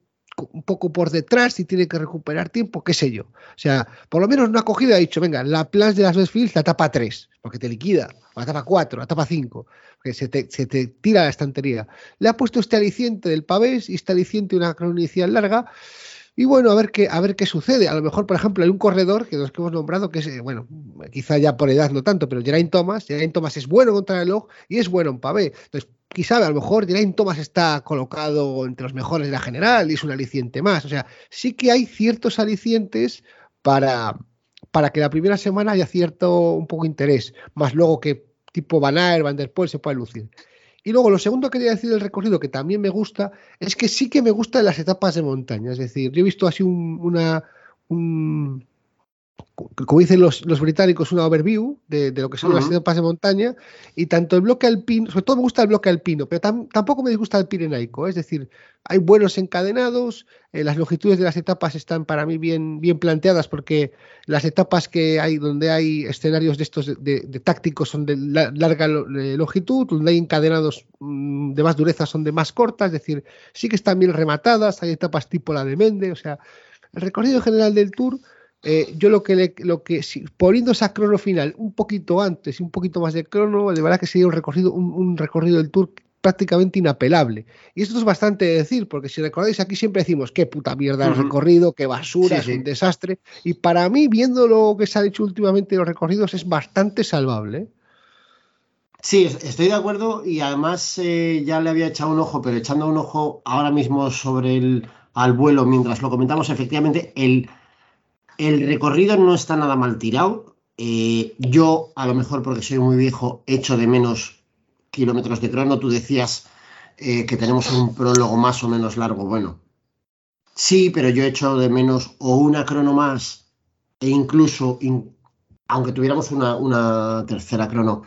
un poco por detrás y tiene que recuperar tiempo, qué sé yo. O sea, por lo menos no ha cogido y ha dicho, venga, la Plans de las Westfields la etapa 3, porque te liquida, o la etapa 4, la etapa 5, que se te, se te tira la estantería. Le ha puesto este aliciente del pavés y este aliciente una crono inicial larga y bueno, a ver qué, a ver qué sucede. A lo mejor, por ejemplo, hay un corredor que los que hemos nombrado, que es, eh, bueno, quizá ya por edad no tanto, pero Geraint Thomas, Geraint Thomas es bueno contra el reloj y es bueno en pavé. Entonces, quizá a lo mejor Geraint Thomas está colocado entre los mejores de la general y es un aliciente más. O sea, sí que hay ciertos alicientes para, para que la primera semana haya cierto un poco interés, más luego que tipo Van Aert, Van der Poel se pueda lucir. Y luego lo segundo que quería decir del recorrido, que también me gusta, es que sí que me gustan las etapas de montaña. Es decir, yo he visto así un, una, un, como dicen los, británicos, una overview de, lo que son las etapas de montaña, y tanto el bloque alpino, sobre todo me gusta el bloque alpino, pero tampoco me disgusta el pirenaico, es decir, hay buenos encadenados, eh, las longitudes de las etapas están para mí bien, bien planteadas, porque las etapas que hay donde hay escenarios de estos de, tácticos son de larga longitud, donde hay encadenados mm, de más dureza son de más cortas, es decir, sí que están bien rematadas, hay etapas tipo la de Mende, o sea, el recorrido general del Tour eh, yo lo que, le, lo que si, poniendo esa crono final un poquito antes y un poquito más de crono, de verdad que sería un recorrido, un, recorrido del Tour prácticamente inapelable. Y esto es bastante decir, porque si recordáis aquí siempre decimos qué puta mierda el recorrido, qué basura, es un desastre. Y para mí, viendo lo que se ha dicho últimamente los recorridos, es bastante salvable. ¿eh? Sí, estoy de acuerdo y además eh, ya le había echado un ojo, pero echando un ojo ahora mismo sobre el al vuelo mientras lo comentamos, efectivamente, el el recorrido no está nada mal tirado. Eh, yo, a lo mejor porque soy muy viejo, echo de menos kilómetros de crono. Tú decías eh, que tenemos un prólogo más o menos largo. Bueno, sí, pero yo echo de menos o una crono más e incluso, aunque tuviéramos una, tercera crono,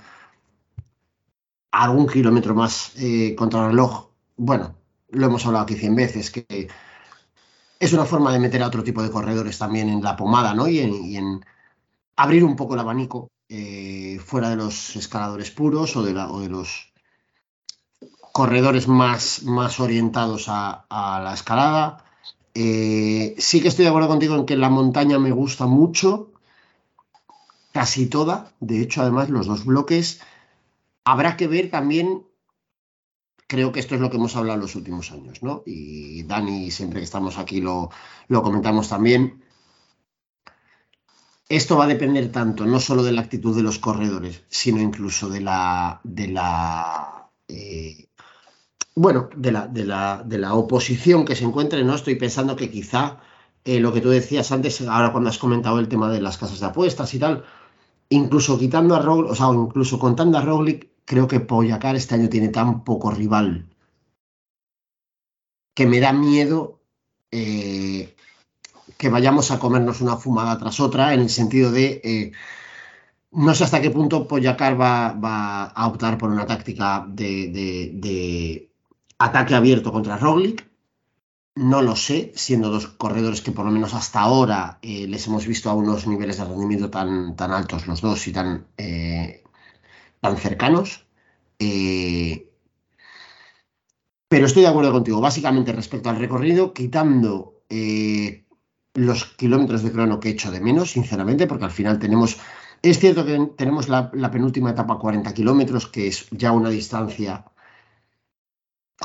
algún kilómetro más eh, contra el reloj. Bueno, lo hemos hablado aquí cien veces, que es una forma de meter a otro tipo de corredores también en la pomada, ¿no? Y en, abrir un poco el abanico eh, fuera de los escaladores puros o de, los corredores más, más orientados a, la escalada. Eh, sí que estoy de acuerdo contigo en que la montaña me gusta mucho, casi toda. De hecho, además, los dos bloques. Habrá que ver también creo que esto es lo que hemos hablado en los últimos años, ¿no? Y Dani, siempre que estamos aquí lo, comentamos también. Esto va a depender tanto, no solo de la actitud de los corredores, sino incluso de la, de la eh, bueno, de la, oposición que se encuentre, ¿no? Estoy pensando que quizá eh, lo que tú decías antes, ahora cuando has comentado el tema de las casas de apuestas y tal, incluso quitando a Roglic, o sea, incluso contando a Roglic, creo que Poyacar este año tiene tan poco rival que me da miedo eh, que vayamos a comernos una fumada tras otra, en el sentido de eh, no sé hasta qué punto Poyacar va, a optar por una táctica de, ataque abierto contra Roglic. No lo sé, siendo dos corredores que por lo menos hasta ahora eh, les hemos visto a unos niveles de rendimiento tan, tan altos los dos y tan tan cercanos. Eh, pero estoy de acuerdo contigo. Básicamente respecto al recorrido, quitando eh, los kilómetros de crono que he hecho de menos, sinceramente, porque al final tenemos. Es cierto que tenemos la, penúltima etapa 40 kilómetros, que es ya una distancia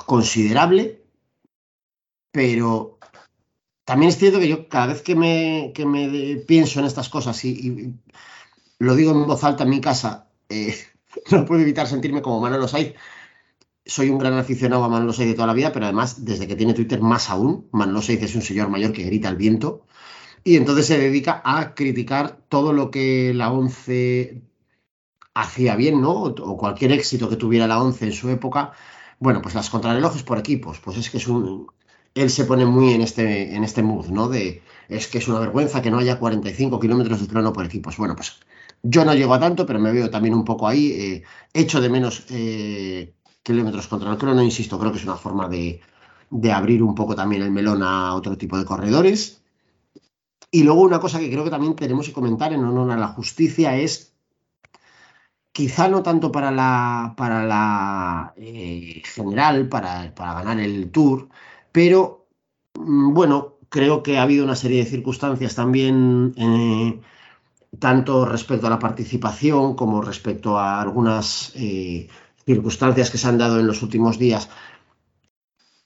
considerable, pero también es cierto que yo cada vez que me, me pienso en estas cosas y, lo digo en voz alta en mi casa, eh, no puedo evitar sentirme como Manolo Saiz. Soy un gran aficionado a Manolo Saiz de toda la vida, pero además, desde que tiene Twitter, más aún. Manolo Saiz es un señor mayor que grita al viento. Y entonces se dedica a criticar todo lo que la ONCE hacía bien, ¿no? O cualquier éxito que tuviera la 11 en su época. Bueno, pues las contrarrelojes por equipos, pues es que es un... Él se pone muy en este, en este mood, ¿no? De, es que es una vergüenza que no haya 45 kilómetros de crono por equipos. Bueno, pues yo no llego a tanto, pero me veo también un poco ahí. Eh, echo de menos eh, kilómetros contra el crono, insisto, creo que es una forma de, de abrir un poco también el melón a otro tipo de corredores. Y luego una cosa que creo que también tenemos que comentar en honor a la justicia es, quizá no tanto para la, para la eh, general, para, para, ganar el tour, pero mm, bueno, creo que ha habido una serie de circunstancias también, eh, tanto respecto a la participación como respecto a algunas eh, circunstancias que se han dado en los últimos días,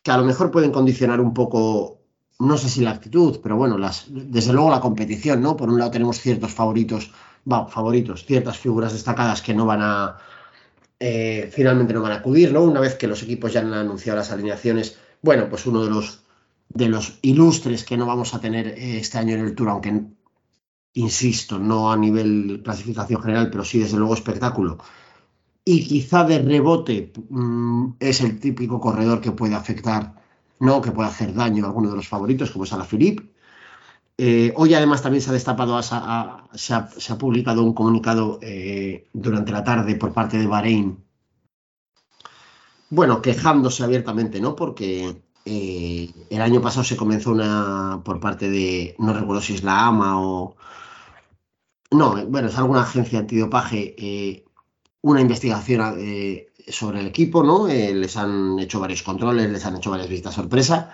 que a lo mejor pueden condicionar un poco no sé si la actitud, pero bueno, desde luego la competición, ¿no? Por un lado tenemos ciertos favoritos, va, favoritos, ciertas figuras destacadas que no van a, eh, finalmente no van a acudir, ¿no? Una vez que los equipos ya han anunciado las alineaciones, bueno, pues uno de los, de los ilustres que no vamos a tener eh, este año en el Tour, aunque, insisto, no a nivel clasificación general, pero sí desde luego espectáculo. Y quizá de rebote mmm, es el típico corredor que puede afectar no que pueda hacer daño a alguno de los favoritos, como es a la Philippe. Eh, hoy además también se ha destapado, se, ha, publicado un comunicado eh, durante la tarde por parte de Bahrein, bueno, quejándose abiertamente, ¿no? Porque eh, el año pasado se comenzó una, por parte de, no recuerdo si es la AMA o... No, bueno, es alguna agencia antidopaje, una investigación sobre el equipo, ¿no? Eh, les han hecho varios controles, les han hecho varias visitas sorpresa.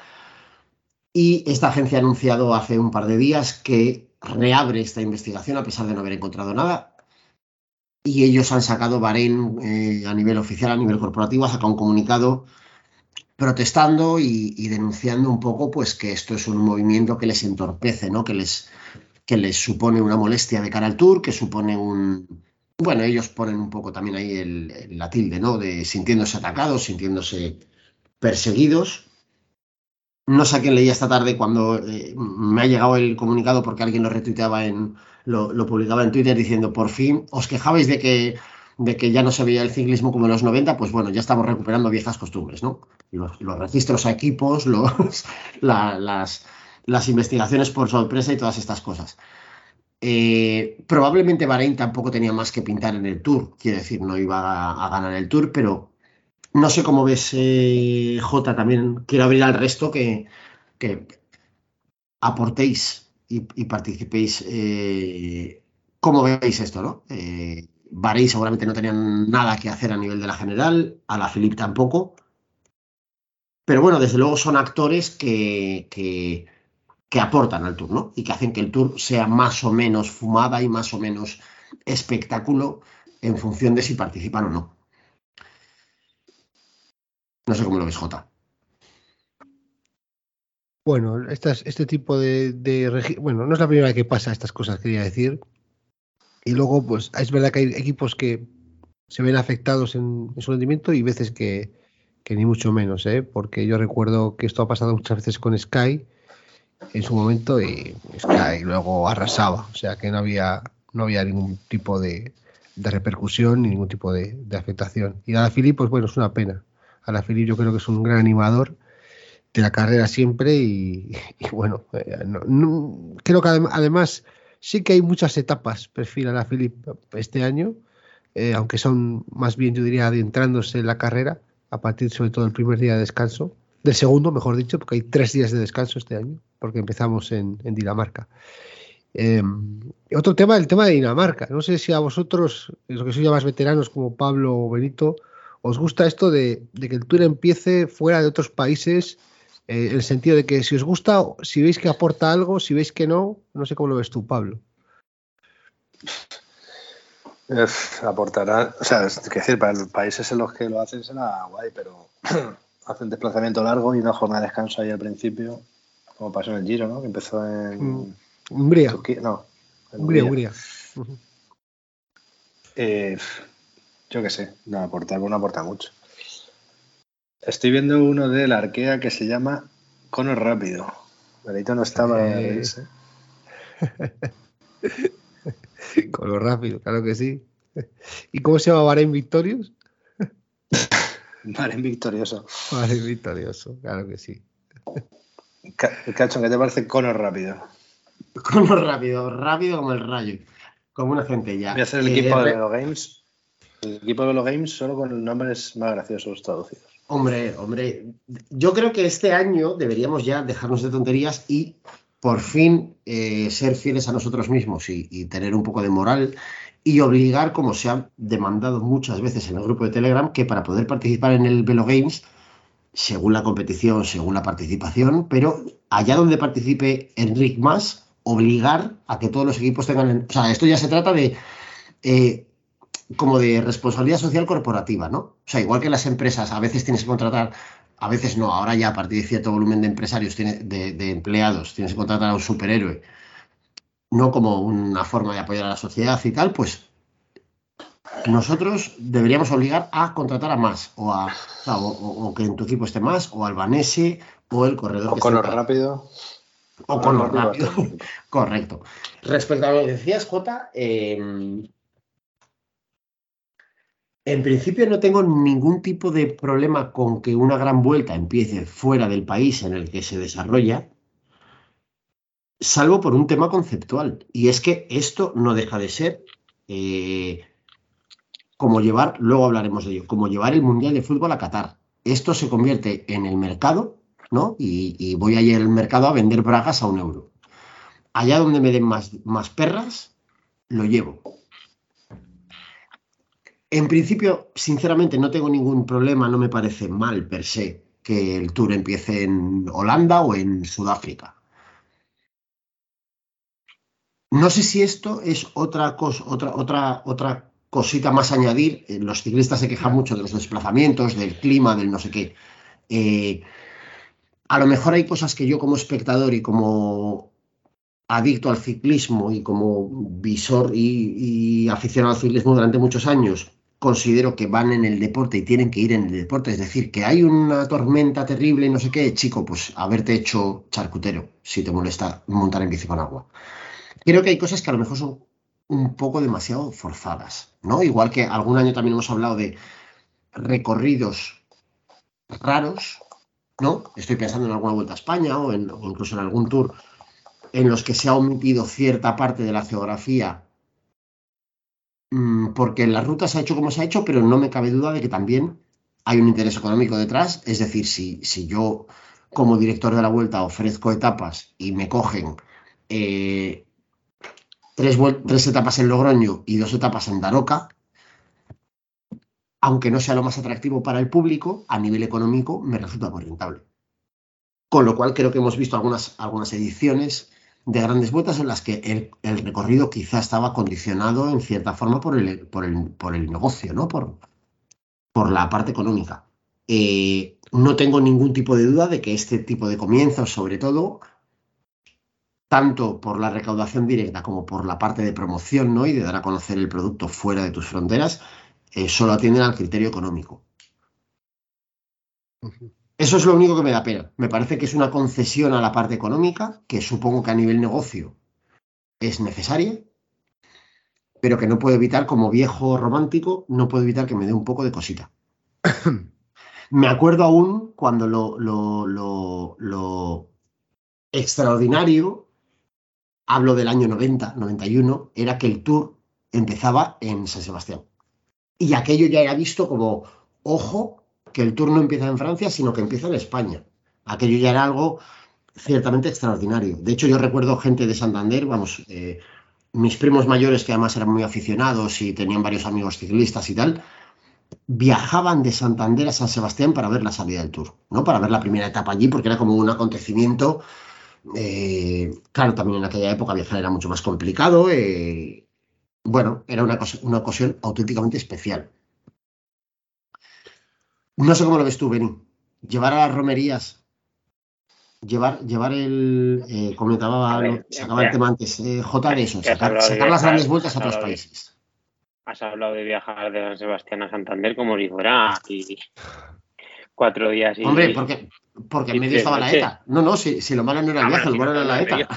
Y esta agencia ha anunciado hace un par de días que reabre esta investigación a pesar de no haber encontrado nada. Y ellos han sacado, Bahrein eh, a nivel oficial, a nivel corporativo, ha sacado un comunicado protestando y, y, denunciando un poco pues que esto es un movimiento que les entorpece, ¿no? que, les, que les supone una molestia de cara al tour, que supone un, bueno, ellos ponen un poco también ahí el, la tilde, ¿no? De sintiéndose atacados, sintiéndose perseguidos. No sé a quién leía esta tarde cuando eh, me ha llegado el comunicado porque alguien lo retuiteaba en, lo, publicaba en Twitter diciendo por fin os quejabais de que, de que ya no se veía el ciclismo como en los 90, pues bueno, ya estamos recuperando viejas costumbres, ¿no? Los, registros a equipos, los, la, las, las investigaciones por sorpresa y todas estas cosas. Eh, probablemente Bahrein tampoco tenía más que pintar en el Tour, quiere decir, no iba a, ganar el Tour, pero no sé cómo ves, eh, J, también quiero abrir al resto que, que aportéis y, participéis. Eh, ¿Cómo veis esto, no? Eh, Bahrein seguramente no tenían nada que hacer a nivel de la general, a la Philippe tampoco. Pero bueno, desde luego son actores que que aportan al tour, ¿no? Y que hacen que el tour sea más o menos fumada y más o menos espectáculo en función de si participan o no. No sé cómo lo ves, Jota. Bueno, este tipo de, de, Bueno, no es la primera vez que pasa estas cosas, quería decir. Y luego, pues, es verdad que hay equipos que se ven afectados en, en su rendimiento y veces que, que, ni mucho menos, ¿eh? Porque yo recuerdo que esto ha pasado muchas veces con Sky en su momento y, luego arrasaba. O sea que no había, no había ningún tipo de, de repercusión ni ningún tipo de, afectación. Y a la Filip, pues bueno, es una pena. A la Filip yo creo que es un gran animador de la carrera siempre y, bueno, eh, creo que adem además sí que hay muchas etapas perfil a la Filip este año, eh, aunque son más bien yo diría adentrándose en la carrera a partir sobre todo del primer día de descanso, del segundo mejor dicho, porque hay tres días de descanso este año porque empezamos en, Dinamarca. Eh, otro tema, el tema de Dinamarca. No sé si a vosotros, los que sois ya más veteranos como Pablo o Benito, os gusta esto de, de que el tour empiece fuera de otros países, eh, en el sentido de que si os gusta, si veis que aporta algo, si veis que no, no sé cómo lo ves tú, Pablo. aportará, o sea, es decir, para los países en los que lo hacen será guay, pero hacen desplazamiento largo y una jornada de descanso ahí al principio como pasó en el Giro, ¿no? Que empezó en mm. Hungría. Turquía, no. Hungría, Hungría. Uh -huh. eh, yo qué sé, no aporta, no aporta mucho. Estoy viendo uno de la Arkea que se llama Cono Rápido. Benito no estaba eh... Con lo rápido, claro que sí. ¿Y cómo se llama Bahrein Victorious? Bahrein Victorioso. Victorioso, claro que sí. Cacho, ¿qué te parece Conor rápido? Conor rápido, rápido como el rayo, como una centella. Voy a hacer el Eh, equipo de Velo Games. El equipo de Velo Games solo con nombres más graciosos traducidos. Hombre, hombre, yo creo que este año deberíamos ya dejarnos de tonterías y por fin eh, ser fieles a nosotros mismos y, y tener un poco de moral y obligar, como se ha demandado muchas veces en el grupo de Telegram, que para poder participar en el Velo Games, según la competición, según la participación, pero allá donde participe Enric más, obligar a que todos los equipos tengan... O sea, esto ya se trata de... eh, como de responsabilidad social corporativa, ¿no? O sea, igual que las empresas a veces tienes que contratar, a veces no, ahora ya a partir de cierto volumen de empresarios, de, de empleados, tienes que contratar a un superhéroe, no como una forma de apoyar a la sociedad y tal, pues nosotros deberíamos obligar a contratar a más, o, a, o, o- que en tu equipo esté más, o Albanese, o el corredor O que Conor esté- rápido. o con lo Rápido. rápido. Correcto. Respecto a lo que decías, Jota, eh, en principio no tengo ningún tipo de problema con que una gran vuelta empiece fuera del país en el que se desarrolla, salvo por un tema conceptual. Y es que esto no deja de ser eh, como llevar, luego hablaremos de ello, como llevar el Mundial de Fútbol a Qatar. Esto se convierte en el mercado, ¿no? Y, voy a ir al mercado a vender bragas a un euro. Allá donde me den más, más perras, lo llevo. En principio, sinceramente, no tengo ningún problema, no me parece mal per se que el tour empiece en Holanda o en Sudáfrica. No sé si esto es otra cosa, otra, otra, otra cosita más a añadir. Eh, Los ciclistas se quejan mucho de los desplazamientos, del clima, del no sé qué. Eh, a lo mejor hay cosas que yo como espectador y como adicto al ciclismo y como visor y, y aficionado al ciclismo durante muchos años, considero que van en el deporte y tienen que ir en el deporte. Es decir, que hay una tormenta terrible y no sé qué, chico, pues haberte hecho charcutero si te molesta montar en bici con agua. Creo que hay cosas que a lo mejor son un poco demasiado forzadas, ¿no? Igual que algún año también hemos hablado de recorridos raros, ¿no? Estoy pensando en alguna vuelta a España o, incluso en algún tour en los que se ha omitido cierta parte de la geografía mm, porque la ruta se ha hecho como se ha hecho, pero no me cabe duda de que también hay un interés económico detrás. Es decir, si, si yo como director de la vuelta ofrezco etapas y me cogen eh, tres, etapas en Logroño y dos etapas en Daroca, aunque no sea lo más atractivo para el público, a nivel económico me resulta muy rentable. Con lo cual creo que hemos visto algunas, ediciones de grandes vueltas en las que el, recorrido quizá estaba condicionado en cierta forma por el, negocio, ¿no? Por, por la parte económica. Eh, no tengo ningún tipo de duda de que este tipo de comienzos, sobre todo, tanto por la recaudación directa como por la parte de promoción, ¿no? Y de dar a conocer el producto fuera de tus fronteras, eh, solo atienden al criterio económico. Eso es lo único que me da pena. Me parece que es una concesión a la parte económica, que supongo que a nivel negocio es necesaria, pero que no puedo evitar, como viejo romántico, no puedo evitar que me dé un poco de cosita. me acuerdo aún cuando lo, lo, lo, lo extraordinario, hablo del año 90, 91, era que el tour empezaba en San Sebastián. Y aquello ya era visto como, ojo, que el tour no empieza en Francia, sino que empieza en España. Aquello ya era algo ciertamente extraordinario. De hecho, yo recuerdo gente de Santander, vamos, eh, mis primos mayores, que además eran muy aficionados y tenían varios amigos ciclistas y tal, viajaban de Santander a San Sebastián para ver la salida del tour, ¿no? Para ver la primera etapa allí, porque era como un acontecimiento. Eh, claro, también en aquella época viajar era mucho más complicado. eh, bueno, era una, cosa- una ocasión auténticamente especial. No sé cómo lo ves tú, Beni. Llevar a las romerías, llevar, llevar el, eh, comentaba, ver, sacaba el tema antes, J de eso, sacar, las grandes vueltas a otros países. Has hablado de viajar de San Sebastián a Santander como si fuera aquí cuatro días y... Hombre, porque, porque en medio estaba la. ETA. No, no, si, si lo malo no era el Ah, viaje, bueno, lo malo era la ETA.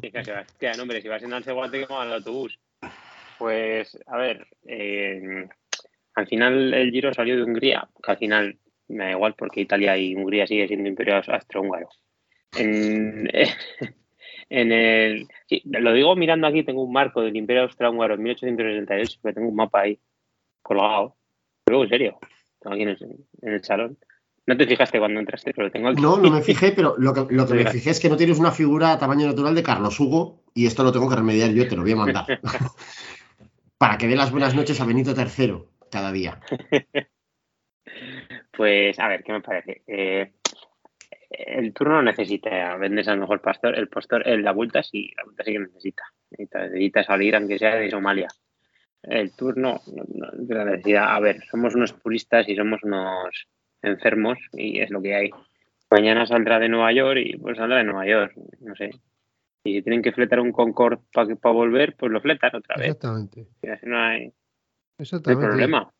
Que Sebastián, hombre, si vas en Alseguate, que va el autobús. Pues, a ver, eh, al final el Giro salió de Hungría, que al final me da igual porque Italia y Hungría sigue siendo imperio austrohúngaro. En, en el, sí, lo digo mirando aquí, tengo un marco del imperio austrohúngaro en 1868, que tengo un mapa ahí colgado. Luego, en serio, tengo aquí en el, en el salón. No te fijaste cuando entraste, pero tengo aquí. No, no me fijé, pero lo que, lo que me fijé es que no tienes una figura a tamaño natural de Carlos Hugo y esto lo tengo que remediar yo, te lo voy a mandar. Para que dé las buenas noches a Benito III cada día. Pues, a ver, ¿qué me parece? Eh, el turno necesita, vendes al mejor pastor, el pastor, en la vuelta sí, la vuelta sí que necesita. Necesita, necesita salir, aunque sea de Somalia. El turno, no, no, de la necesidad, a ver, somos unos puristas y somos unos enfermos y es lo que hay. Mañana saldrá de Nueva York y pues saldrá de Nueva York, no sé. Y si tienen que fletar un Concorde para pa volver, pues lo fletan otra vez. Exactamente. Y así no hay, no hay Exactamente. problema.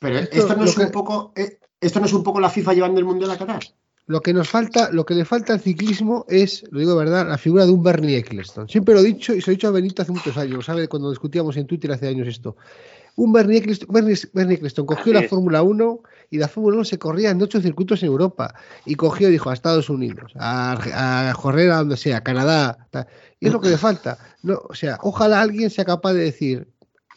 Pero Esto, esto, no es un poco, eh, esto no es un poco la FIFA llevando el mundial a Qatar. Lo que nos falta, lo que le falta al ciclismo es, lo digo de verdad, la figura de un Bernie Eccleston. Siempre lo he dicho y se lo he dicho a Benito hace muchos años, sabe cuando discutíamos en Twitter hace años esto. Un Bernie Eccleston, Bernie, Bernie Eccleston cogió Así la. Fórmula 1 y la Fórmula 1 se corría en ocho circuitos en Europa y cogió, dijo, a Estados Unidos, a, a correr a donde sea, a Canadá. tal. Y es lo que le falta. No, o sea, ojalá alguien sea capaz de decir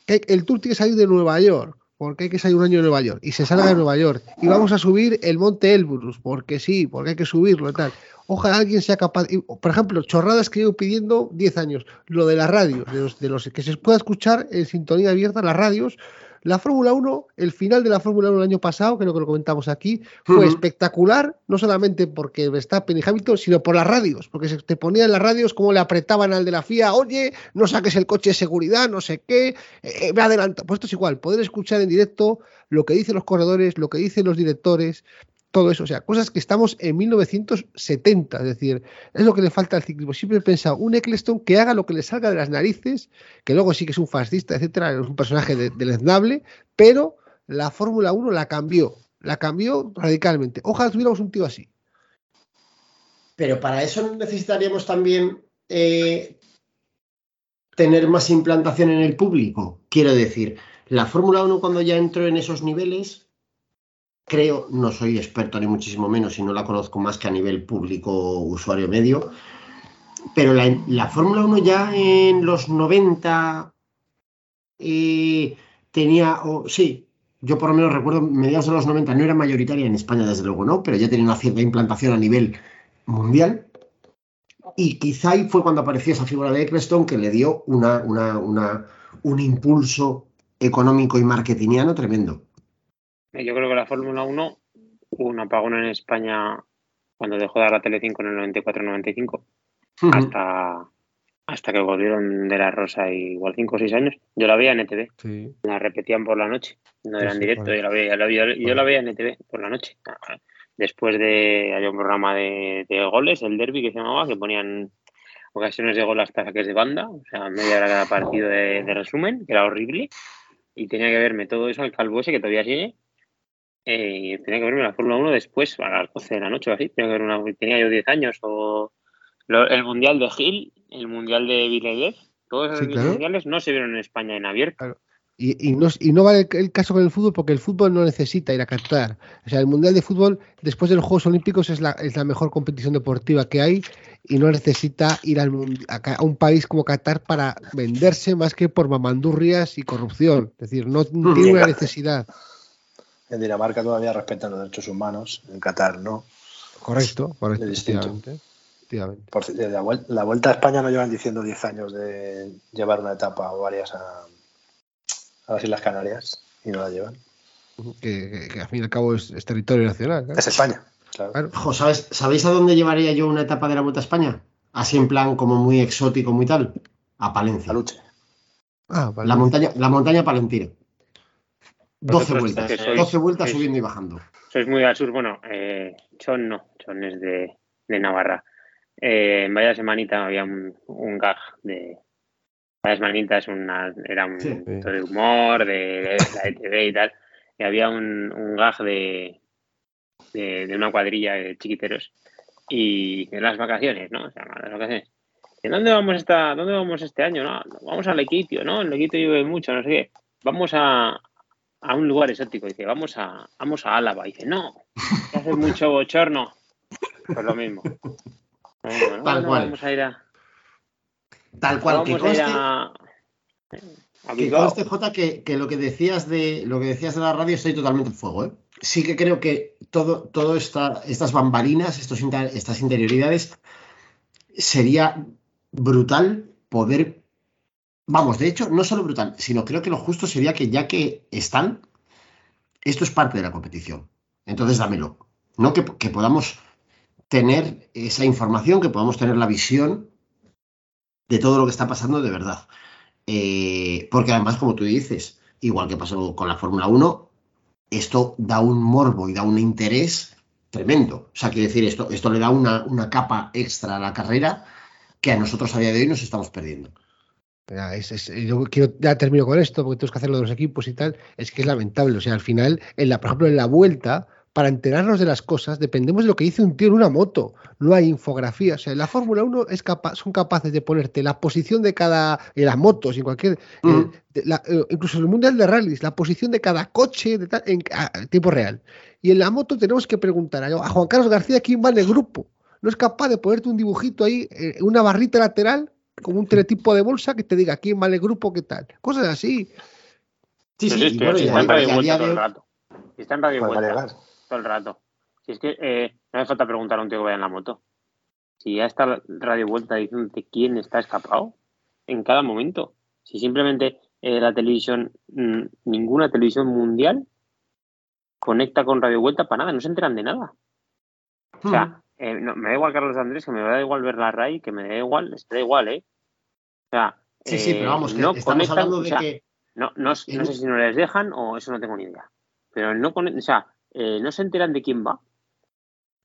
que el Tour tiene que salir de Nueva York, porque hay que salir un año de Nueva York, y se salga de Nueva York, y vamos a subir el monte Elbrus, porque sí, porque hay que subirlo y tal. Ojalá alguien sea capaz, por ejemplo, chorradas que llevo pidiendo 10 años, lo de las radios, de los, de los que se pueda escuchar en sintonía abierta las radios. La Fórmula 1, el final de la Fórmula 1 el año pasado, creo que lo comentamos aquí, fue espectacular, no solamente porque Verstappen y Hamilton, sino por las radios, porque se te ponían las radios como le apretaban al de la FIA, oye, no saques el coche de seguridad, no sé qué, eh, me adelanta. Pues esto es igual, poder escuchar en directo lo que dicen los corredores, lo que dicen los directores, todo eso, o sea, cosas que estamos en 1970, es decir, es lo que le falta al ciclismo. Siempre he pensado, un Eccleston que haga lo que le salga de las narices, que luego sí que es un fascista, etcétera, es un personaje de- deleznable, pero la Fórmula 1 la cambió, la cambió radicalmente. Ojalá tuviéramos un tío así. Pero para eso necesitaríamos también eh, tener más implantación en el público. Quiero decir, la Fórmula 1 cuando ya entró en esos niveles, creo, no soy experto ni muchísimo menos y no la conozco más que a nivel público, usuario medio, pero la, la Fórmula 1 ya en los 90 eh, tenía, o sí, yo por lo menos recuerdo, mediados de los 90 no era mayoritaria en España, desde luego no, pero ya tenía una cierta implantación a nivel mundial. Y quizá ahí fue cuando apareció esa figura de Eccleston que le dio un impulso económico y marketingiano tremendo. Yo creo que la Fórmula 1 hubo un apagón en España cuando dejó de dar la Telecinco en el 94-95 Ujú. hasta, hasta que volvieron de la Rosa igual 5 o 6 años. Yo la veía en ETV, Sí. la repetían por la noche, no Sí, era en sí, directo, yo la, veía, la veía- yo la veía en ETV por la noche. Después de, había un programa de, de goles, el derby que se llamaba, que ponían ocasiones de gol hasta saques de banda, o sea, media hora cada partido de, de resumen, que era horrible, y tenía que verme todo eso al calvo ese que todavía sigue, eh, tenía que verme la Fórmula 1 después, a las 12 de la noche o así, tenía, que ver una, tenía yo 10 años, o lo- el Mundial de Gil, el Mundial de Villeneuve, todos esos Sí, claro. mundiales no se vieron en España en abierto. Y, y no, y no vale el, el caso con el fútbol porque el fútbol no necesita ir a Qatar. O sea, el Mundial de Fútbol, después de los Juegos Olímpicos, es la, es la mejor competición deportiva que hay y no necesita ir al, a, a un país como Qatar para venderse más que por mamandurrias y corrupción. Es decir, no tiene una necesidad. En Dinamarca todavía respetan los derechos humanos, en Qatar no. Correcto, correcto. Es distinto. efectivamente, efectivamente. Por, ci- la, vuel- la vuelta a España no llevan diciendo 10 años de llevar una etapa o varias a, a las Islas Canarias y no la llevan. Que, que- que al fin y al cabo es, es territorio nacional. claro. Es España, claro. Claro. Jo, ¿sabes, ¿Sabéis a dónde llevaría yo una etapa de la Vuelta a España? Así en plan como muy exótico, muy tal. A Palencia. Aluche. Ah, vale. La montaña, la montaña palentina. 12 Vosotros vueltas. sois- 12 vueltas sois- subiendo y bajando. Sois muy al sur, bueno, eh, Chon no, Chon es de, de Navarra. Eh, en vaya semanita había un, un gag de. Vaya semanita es una, era un Sí. de humor, de, de la ETV y tal. Y había un, un gag de, de, de una cuadrilla de chiquiteros. Y en las vacaciones, ¿no? O sea, las vacaciones. ¿En dónde vamos esta, dónde vamos este año? No, vamos al Equitio, ¿no? En Equitio llueve mucho, no sé qué. Vamos a, a un lugar exótico. Dice, vamos a, vamos a Álava. Dice, no, hace mucho bochorno. Pues lo mismo. Bueno, Tal cual. Vamos a ir a. Tal cual. Vamos que conste, a ir a. a que conste, que, que lo que decías de lo que decías de la radio estoy totalmente en fuego, ¿eh? Sí que creo que todo, todo esta, estas bambalinas, estos, estas interioridades, sería brutal poder. Vamos, de hecho, no solo brutal, sino creo que lo justo sería que ya que están, esto es parte de la competición. Entonces dámelo. No que, podamos tener esa información, que podamos tener la visión de todo lo que está pasando de verdad. Eh, porque además, como tú dices, igual que pasó con la Fórmula 1, esto da un morbo y da un interés tremendo. O sea, quiere decir, esto, esto le da una, una capa extra a la carrera que a nosotros a día de hoy nos estamos perdiendo. Ya, es- es- yo quiero, ya termino con esto, porque tenemos que hacerlo de los equipos y tal. Es que es lamentable. O sea, al final, en la, por ejemplo, en la vuelta, para enterarnos de las cosas, dependemos de lo que dice un tío en una moto. No hay infografía. O sea, en la Fórmula 1 es capa- son capaces de ponerte la posición de cada. en las motos, y en cualquier. Mm. eh, de la- eh, incluso en el Mundial de Rallys, la posición de cada coche de tal- en, a tiempo real. Y en la moto tenemos que preguntar a, a Juan Carlos García quién va en el grupo. No es capaz de ponerte un dibujito ahí, eh, una barrita lateral, como un teletipo de bolsa que te diga quién va en el grupo, qué tal. Cosas así. Sí, Sí, sí, bueno, está en radio vuelta todo el rato. Si está en radio vuelta todo el rato. Si es que eh, no hace falta preguntar a un tío que vaya en la moto. Si ya está radio vuelta diciéndote quién está escapado en cada momento. Si simplemente eh, la televisión, mm, ninguna televisión mundial conecta con radio vuelta para nada, no se enteran de nada. O sea, eh, no, me da igual Carlos Andrés, que me da igual ver la RAI, que me da igual, les da igual, ¿eh? O sea, Sí, sí, pero eh, vamos, que no estamos conectan, hablando o de sea, que. no, no, no sé si no les dejan o eso no tengo ni idea. Pero no, con- o sea, eh, no se enteran de quién va.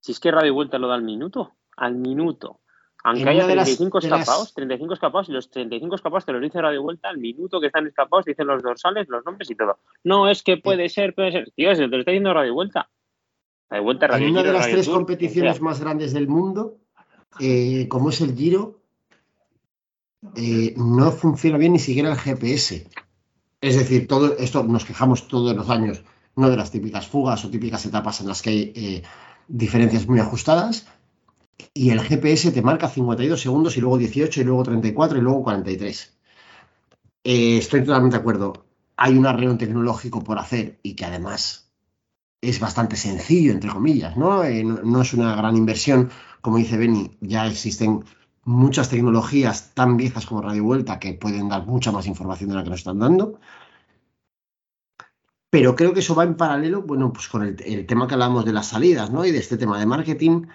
Si es que Radio Vuelta lo da al minuto, al minuto. Aunque haya una de las- 35 de las- escapados, 35 escapados, y los 35 escapados te los dice Radio Vuelta al minuto que están escapados, dicen los dorsales, los nombres y todo. No, es que puede ser, puede ser. Tío, se te lo está diciendo Radio Vuelta. Radio Vuelta, Radio En una Giro, de las Radio tres Tour, competiciones o sea, más grandes del mundo, eh, como es el Giro, eh, no funciona bien ni siquiera el GPS. Es decir, todo esto nos quejamos todos los años, no de las típicas fugas o típicas etapas en las que hay eh, diferencias muy ajustadas. Y el GPS te marca 52 segundos y luego 18 y luego 34 y luego 43. Eh, estoy totalmente de acuerdo. Hay un arreo tecnológico por hacer y que además es bastante sencillo, entre comillas, ¿no? Eh, no, no es una gran inversión, como dice Benny, ya existen muchas tecnologías tan viejas como Radio Vuelta que pueden dar mucha más información de la que nos están dando. Pero creo que eso va en paralelo, bueno, pues con el, el tema que hablábamos de las salidas, ¿no? Y de este tema de marketing.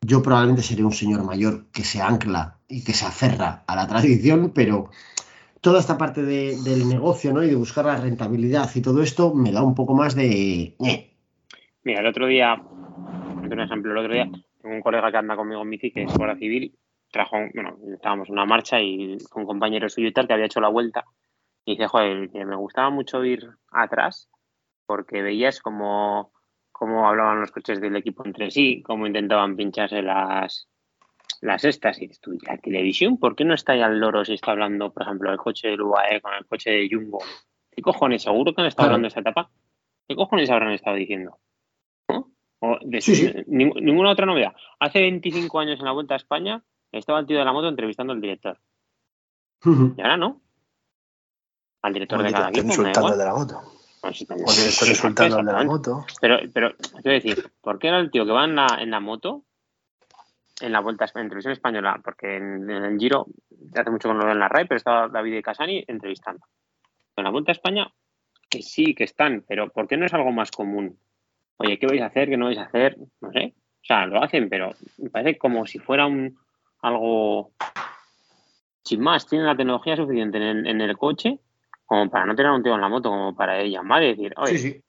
Yo probablemente seré un señor mayor que se ancla y que se aferra a la tradición, pero toda esta parte de- del negocio, ¿no? Y de buscar la rentabilidad y todo esto me da un poco más de... eh, Mira, el otro día, un ejemplo, el otro día, tengo un colega que anda conmigo en bici, que es guardia civil, trajo, bueno, estábamos en una marcha y un compañero suyo y tal, que había hecho la vuelta, y dice, joder, que me gustaba mucho ir atrás, porque veías como cómo hablaban los coches del equipo entre sí, cómo intentaban pincharse las, las estas. Y tú, ¿y la televisión, ¿por qué no está ahí al loro si está hablando, por ejemplo, el coche del UAE con el coche de Jumbo? ¿Qué cojones? ¿Seguro que han estado Claro. hablando de esta etapa? ¿Qué cojones habrán estado diciendo? ¿No? O de- Sí, sí. ning- ninguna otra novedad. Hace 25 años en la Vuelta a España estaba el tío de la moto entrevistando al director. Y ahora no. Al director de cada equipo, insultando de la moto. Pues. O insultando al de la moto. Pero, pero, quiero decir, ¿por qué era el tío que va en la, en la moto, en la vuelta en televisión española? Porque en, en el Giro, hace mucho que no lo en la RAI, pero estaba David de Casani entrevistando. En la vuelta a España, que sí, que están, pero ¿por qué no es algo más común? Oye, ¿qué vais a hacer? ¿Qué no vais a hacer? No sé. O sea, lo hacen, pero me parece como si fuera un algo sin más. Tienen la tecnología suficiente en el, en el coche como para no tener a un tío en la moto, como para llamar y decir, oye, Sí, sí.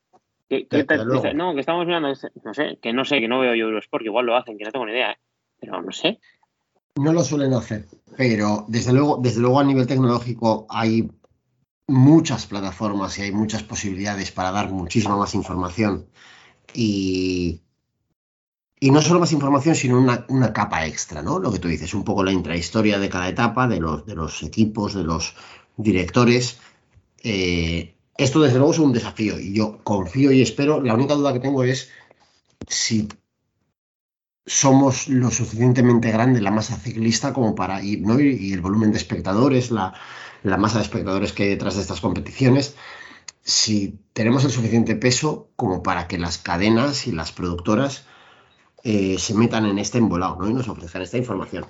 Dice, no, que estamos mirando, este- no sé, que no sé, que no veo yo Eurosport, que igual lo hacen, que no tengo ni idea, ¿eh? No sé. No lo suelen hacer, pero desde luego, desde luego a nivel tecnológico hay muchas plataformas y hay muchas posibilidades para dar muchísima más información. Y, y no solo más información, sino una, una, capa extra, ¿no? Lo que tú dices, un poco la intrahistoria de cada etapa, de los, de los equipos, de los directores. Eh, esto, desde luego, es un desafío y yo confío y espero. La única duda que tengo es si somos lo suficientemente grande la masa ciclista como para ir, ¿no? y, el volumen de espectadores, la, la masa de espectadores que hay detrás de estas competiciones, si tenemos el suficiente peso como para que las cadenas y las productoras eh, se metan en este embolado ¿no? y nos ofrezcan esta información.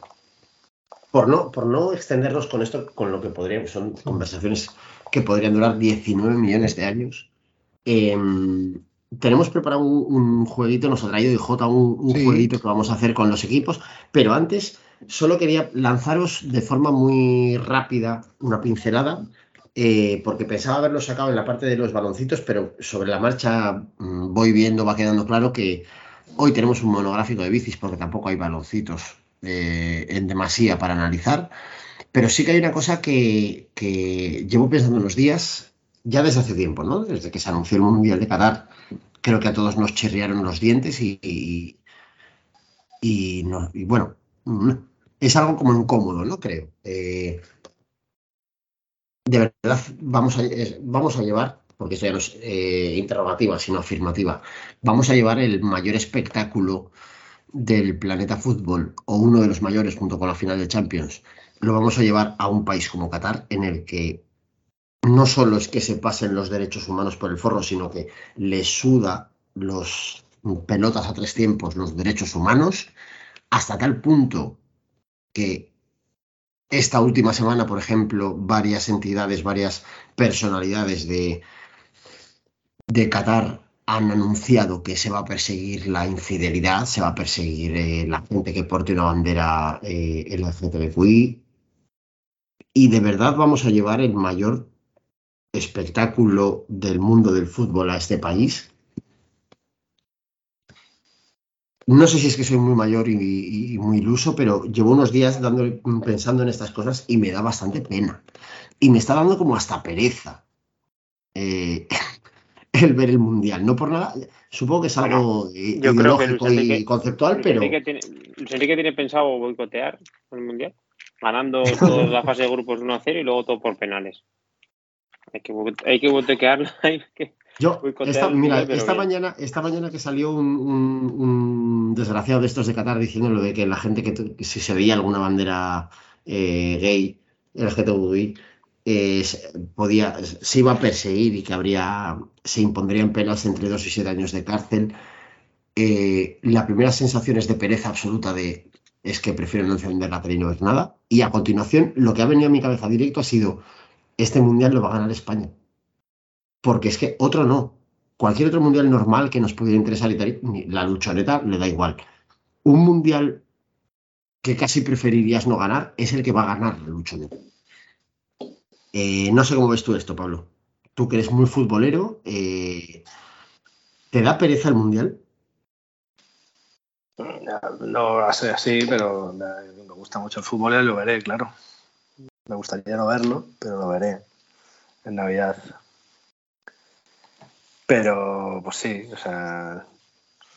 Por no, por no extendernos con esto, con lo que podríamos, son conversaciones que podrían durar 19 millones de años. Em, tenemos preparado un, jueguito, nos ha traído IJ un, un jueguito que vamos a hacer con los equipos, pero antes solo quería lanzaros de forma muy rápida una pincelada, eh, porque pensaba haberlo sacado en la parte de los baloncitos, pero sobre la marcha mm, voy viendo, va quedando claro que Hoy tenemos un monográfico de bicis porque tampoco hay baloncitos eh, en demasía para analizar, pero sí que hay una cosa que, llevo pensando unos días, ya desde hace tiempo, ¿no? Desde que se anunció el Mundial de Qatar, creo que a todos nos chirriaron los dientes y, y, bueno, es algo como incómodo, ¿no? Creo. Eh, de verdad, vamos a, vamos a llevar porque eso ya no es eh, interrogativa, sino afirmativa, vamos a llevar el mayor espectáculo del planeta fútbol, o uno de los mayores junto con la final de Champions, lo vamos a llevar a un país como Qatar, en el que no solo es que se pasen los derechos humanos por el forro, sino que le suda los pelotas a tres tiempos los derechos humanos, hasta tal punto que esta última semana, por ejemplo, varias entidades, varias personalidades de, de Qatar han anunciado que se va a perseguir la infidelidad, se va a perseguir eh, la gente que porte una bandera eh, LGTBQI y de verdad vamos a llevar el mayor espectáculo del mundo del fútbol a este país. No sé si es que soy muy mayor y, muy iluso, pero llevo unos días dando, pensando en estas cosas y me da bastante pena. Y me está dando como hasta pereza. Eh, el ver el mundial. No por nada, supongo que es algo yo ideológico y conceptual, pero. Luis Enrique tiene pensado boicotear el mundial, ganando toda la fase de grupos 1 a 0 y luego todo por penales. Hay que, hay que. Yo, esta, mira, esta mañana, esta mañana que salió un, desgraciado de estos de Qatar diciendo lo de que la gente que, si se veía alguna bandera eh, gay, LGTBI, podía, se iba a perseguir y que habría, se impondrían penas entre dos y siete años de cárcel. Eh, la primera sensación es de pereza absoluta de es que prefiero no encender la tele y no ver nada. Y a continuación, lo que ha venido a mi cabeza directo ha sido, este mundial lo va a ganar España. Porque es que otro no. Cualquier otro mundial normal que nos pudiera interesar la luchoneta le da igual. Un mundial que casi preferirías no ganar es el que va a ganar la luchoneta. Eh, no sé cómo ves tú esto, Pablo. Tú que eres muy futbolero, eh, ¿te da pereza el Mundial? No a ser así, pero me gusta mucho el fútbol y lo veré, claro. Me gustaría no verlo, pero lo veré en Navidad. Pero, pues sí, o sea,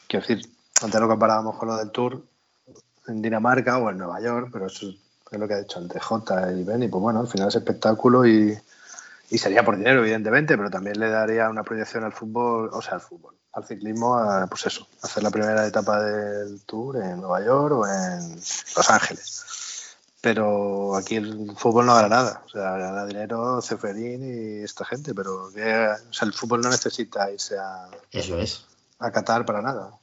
quiero decir, antes lo comparábamos con lo del Tour en Dinamarca o en Nueva York, pero eso es lo que ha dicho antes J y Ben, y pues bueno, al final es espectáculo y, sería por dinero, evidentemente, pero también le daría una proyección al fútbol, o sea, al fútbol, al ciclismo, a, pues eso, hacer la primera etapa del Tour en Nueva York o en Los Ángeles. Pero aquí el fútbol no gana nada, o sea, gana dinero Ceferín y esta gente, pero o sea, el fútbol no necesita irse a, eso es. a Qatar para nada.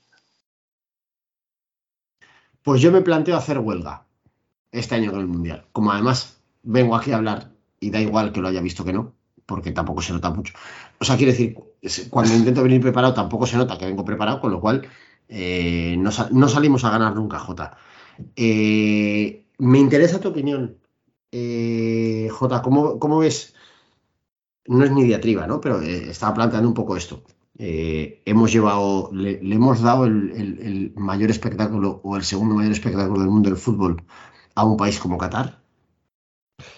Pues yo me planteo hacer huelga este año con el Mundial. Como además vengo aquí a hablar y da igual que lo haya visto que no, porque tampoco se nota mucho. O sea, quiere decir, cuando intento venir preparado tampoco se nota que vengo preparado, con lo cual eh, no, salimos a ganar nunca, Jota. Eh, me interesa tu opinión, eh, Jota, ¿cómo, ves? No es ni diatriba, ¿no? Pero estaba planteando un poco esto. hemos llevado, le, hemos dado el, mayor espectáculo o el segundo mayor espectáculo del mundo del fútbol a un país como Qatar,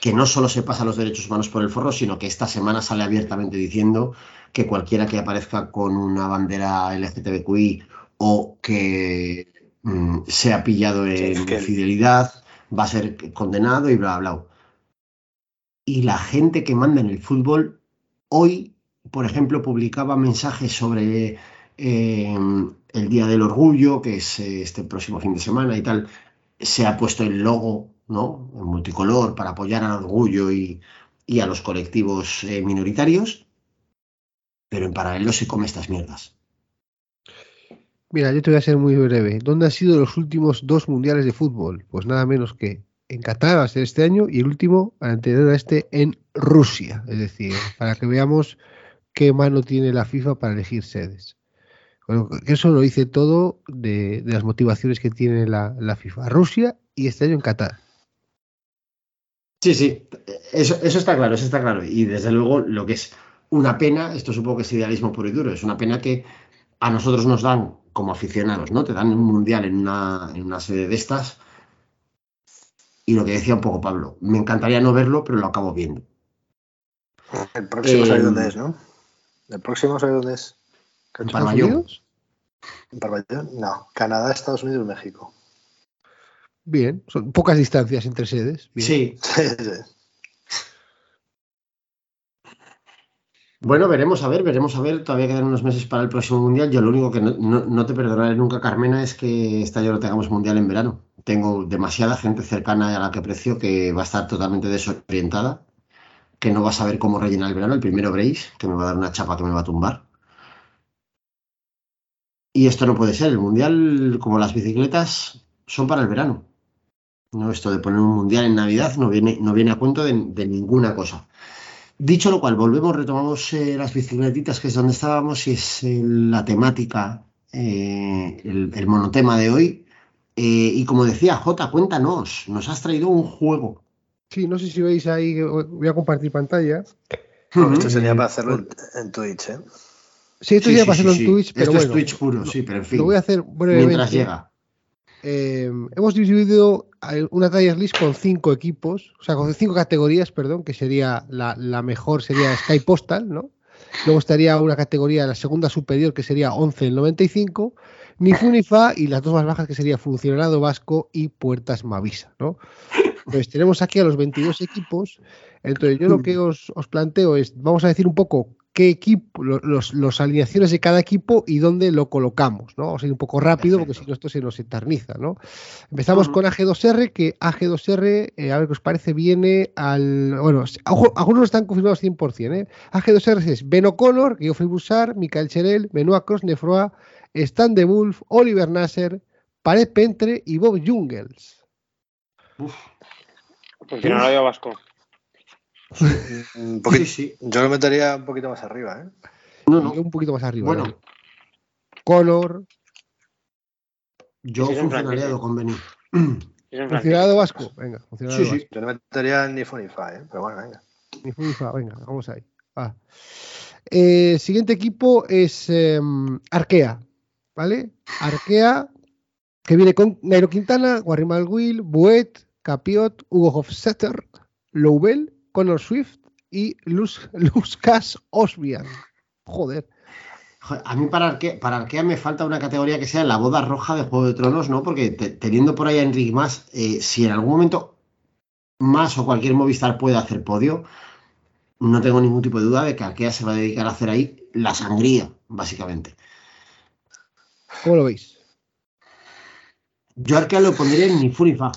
que no solo se pasa los derechos humanos por el forro, sino que esta semana sale abiertamente diciendo que cualquiera que aparezca con una bandera LGTBQI o que mm, se ha pillado en es que- fidelidad, va a ser condenado y bla, bla. Y la gente que manda en el fútbol, hoy, por ejemplo, publicaba mensajes sobre eh, el Día del Orgullo, que es eh, este próximo fin de semana y tal. Se ha puesto el logo, ¿no? En multicolor para apoyar al orgullo y, y a los colectivos eh, minoritarios. Pero en paralelo se come estas mierdas. Mira, yo te voy a ser muy breve. ¿Dónde han sido los últimos dos mundiales de fútbol? Pues nada menos que en Qatar va a ser este año y el último, anterior a este, en Rusia. Es decir, para que veamos qué mano tiene la FIFA para elegir sedes. Eso lo dice todo de, las motivaciones que tiene la, la FIFA. Rusia y este año en Qatar. Sí, sí, eso, eso está claro, eso está claro. Y desde luego lo que es una pena, esto supongo que es idealismo puro y duro, es una pena que a nosotros nos dan como aficionados, ¿no? Te dan un mundial en una, en una sede de estas. Y lo que decía un poco Pablo, me encantaría no verlo, pero lo acabo viendo. El próximo Eh, sabe dónde es, ¿no? El próximo sabe dónde es. En ¿Estados Parvallón. Unidos? ¿En Parvallón? No. Canadá, Estados Unidos, México. Bien, son pocas distancias entre sedes. Bien. Sí, Sí, sí. Bueno, veremos a ver, veremos a ver. Todavía quedan unos meses para el próximo mundial. Yo lo único que no, te perdonaré nunca, Carmena, es que este año no tengamos mundial en verano. Tengo demasiada gente cercana a la que aprecio que va a estar totalmente desorientada, que no va a saber cómo rellenar el verano. El primero Brace, que me va a dar una chapa que me va a tumbar. Y esto no puede ser. El mundial, como las bicicletas, son para el verano. No, esto de poner un mundial en Navidad no viene, no viene a cuento de ninguna cosa. Dicho lo cual, volvemos, retomamos eh, las bicicletitas, que es donde estábamos, y es eh, la temática, eh, el, el monotema de hoy. Eh, y como decía Jota, cuéntanos, nos has traído un juego. Sí, no sé si veis ahí, voy a compartir pantalla. Esto sería para hacerlo en, en Twitch, ¿eh? Sí, esto Sí, sí, para hacerlo sí, en sí. Twitch, pero Esto bueno, es Twitch puro, sí, pero en fin. lo voy a hacer brevemente. Mientras llega. Eh, hemos dividido una tier list con cinco equipos, o sea, con cinco categorías, perdón, que sería la, la mejor sería Sky Postal, ¿no? Luego estaría una categoría, la segunda superior, que sería 11 el 95, ni fu ni fa, y las dos más bajas, que sería Funcionado Vasco y Puertas Mavisa, ¿no? Pues tenemos aquí a los 22 equipos. Entonces, yo lo que os planteo es, vamos a decir un poco qué equipo, lo- los, los alineaciones de cada equipo y dónde lo colocamos, ¿no? Vamos a ir un poco rápido porque si no esto se nos eterniza, ¿no? Empezamos Ujú. con AG2R, que AG2R, eh, a ver qué os parece, viene al. Bueno, ojo, algunos están confirmados 100%, ¿eh? AG2R es Ben O'Connor, Geoffrey Bouchard, Michael Cherel, Benoit Cross-Nefroy, Stan de Wolf, Oliver Nasser, Pared Pentre y Bob Jungels. Vasco. Un poquito- Sí, sí. Yo lo metería un poquito más arriba, ¿eh? No, no. un poquito más arriba. Bueno, ¿no? Connor, yo francés. con en funcionario vasco. Venga, Sí, sí. vasco. Yo no metería ni fu ni fa, ¿eh? Pero bueno, venga. Ni fu ni fa, venga, vamos ahí. Va. Eh, siguiente equipo es em, Arkea, ¿vale? Arkea, que viene con Nairo Quintana, Guarrimal Will, Buet, Capiot, Hugo Hofstetter, Loubel, Connor Swift y Luz, Luzcas Osbian. Joder. A mí para Arkea, para Arkea me falta una categoría que sea la boda roja de Juego de Tronos, ¿no? Porque te- teniendo por ahí a Enric más, eh, si en algún momento más o cualquier Movistar puede hacer podio, no tengo ningún tipo de duda de que Arkea se va a dedicar a hacer ahí la sangría, básicamente. ¿Cómo lo veis? Yo Arkea lo pondría en ni fu ni fa.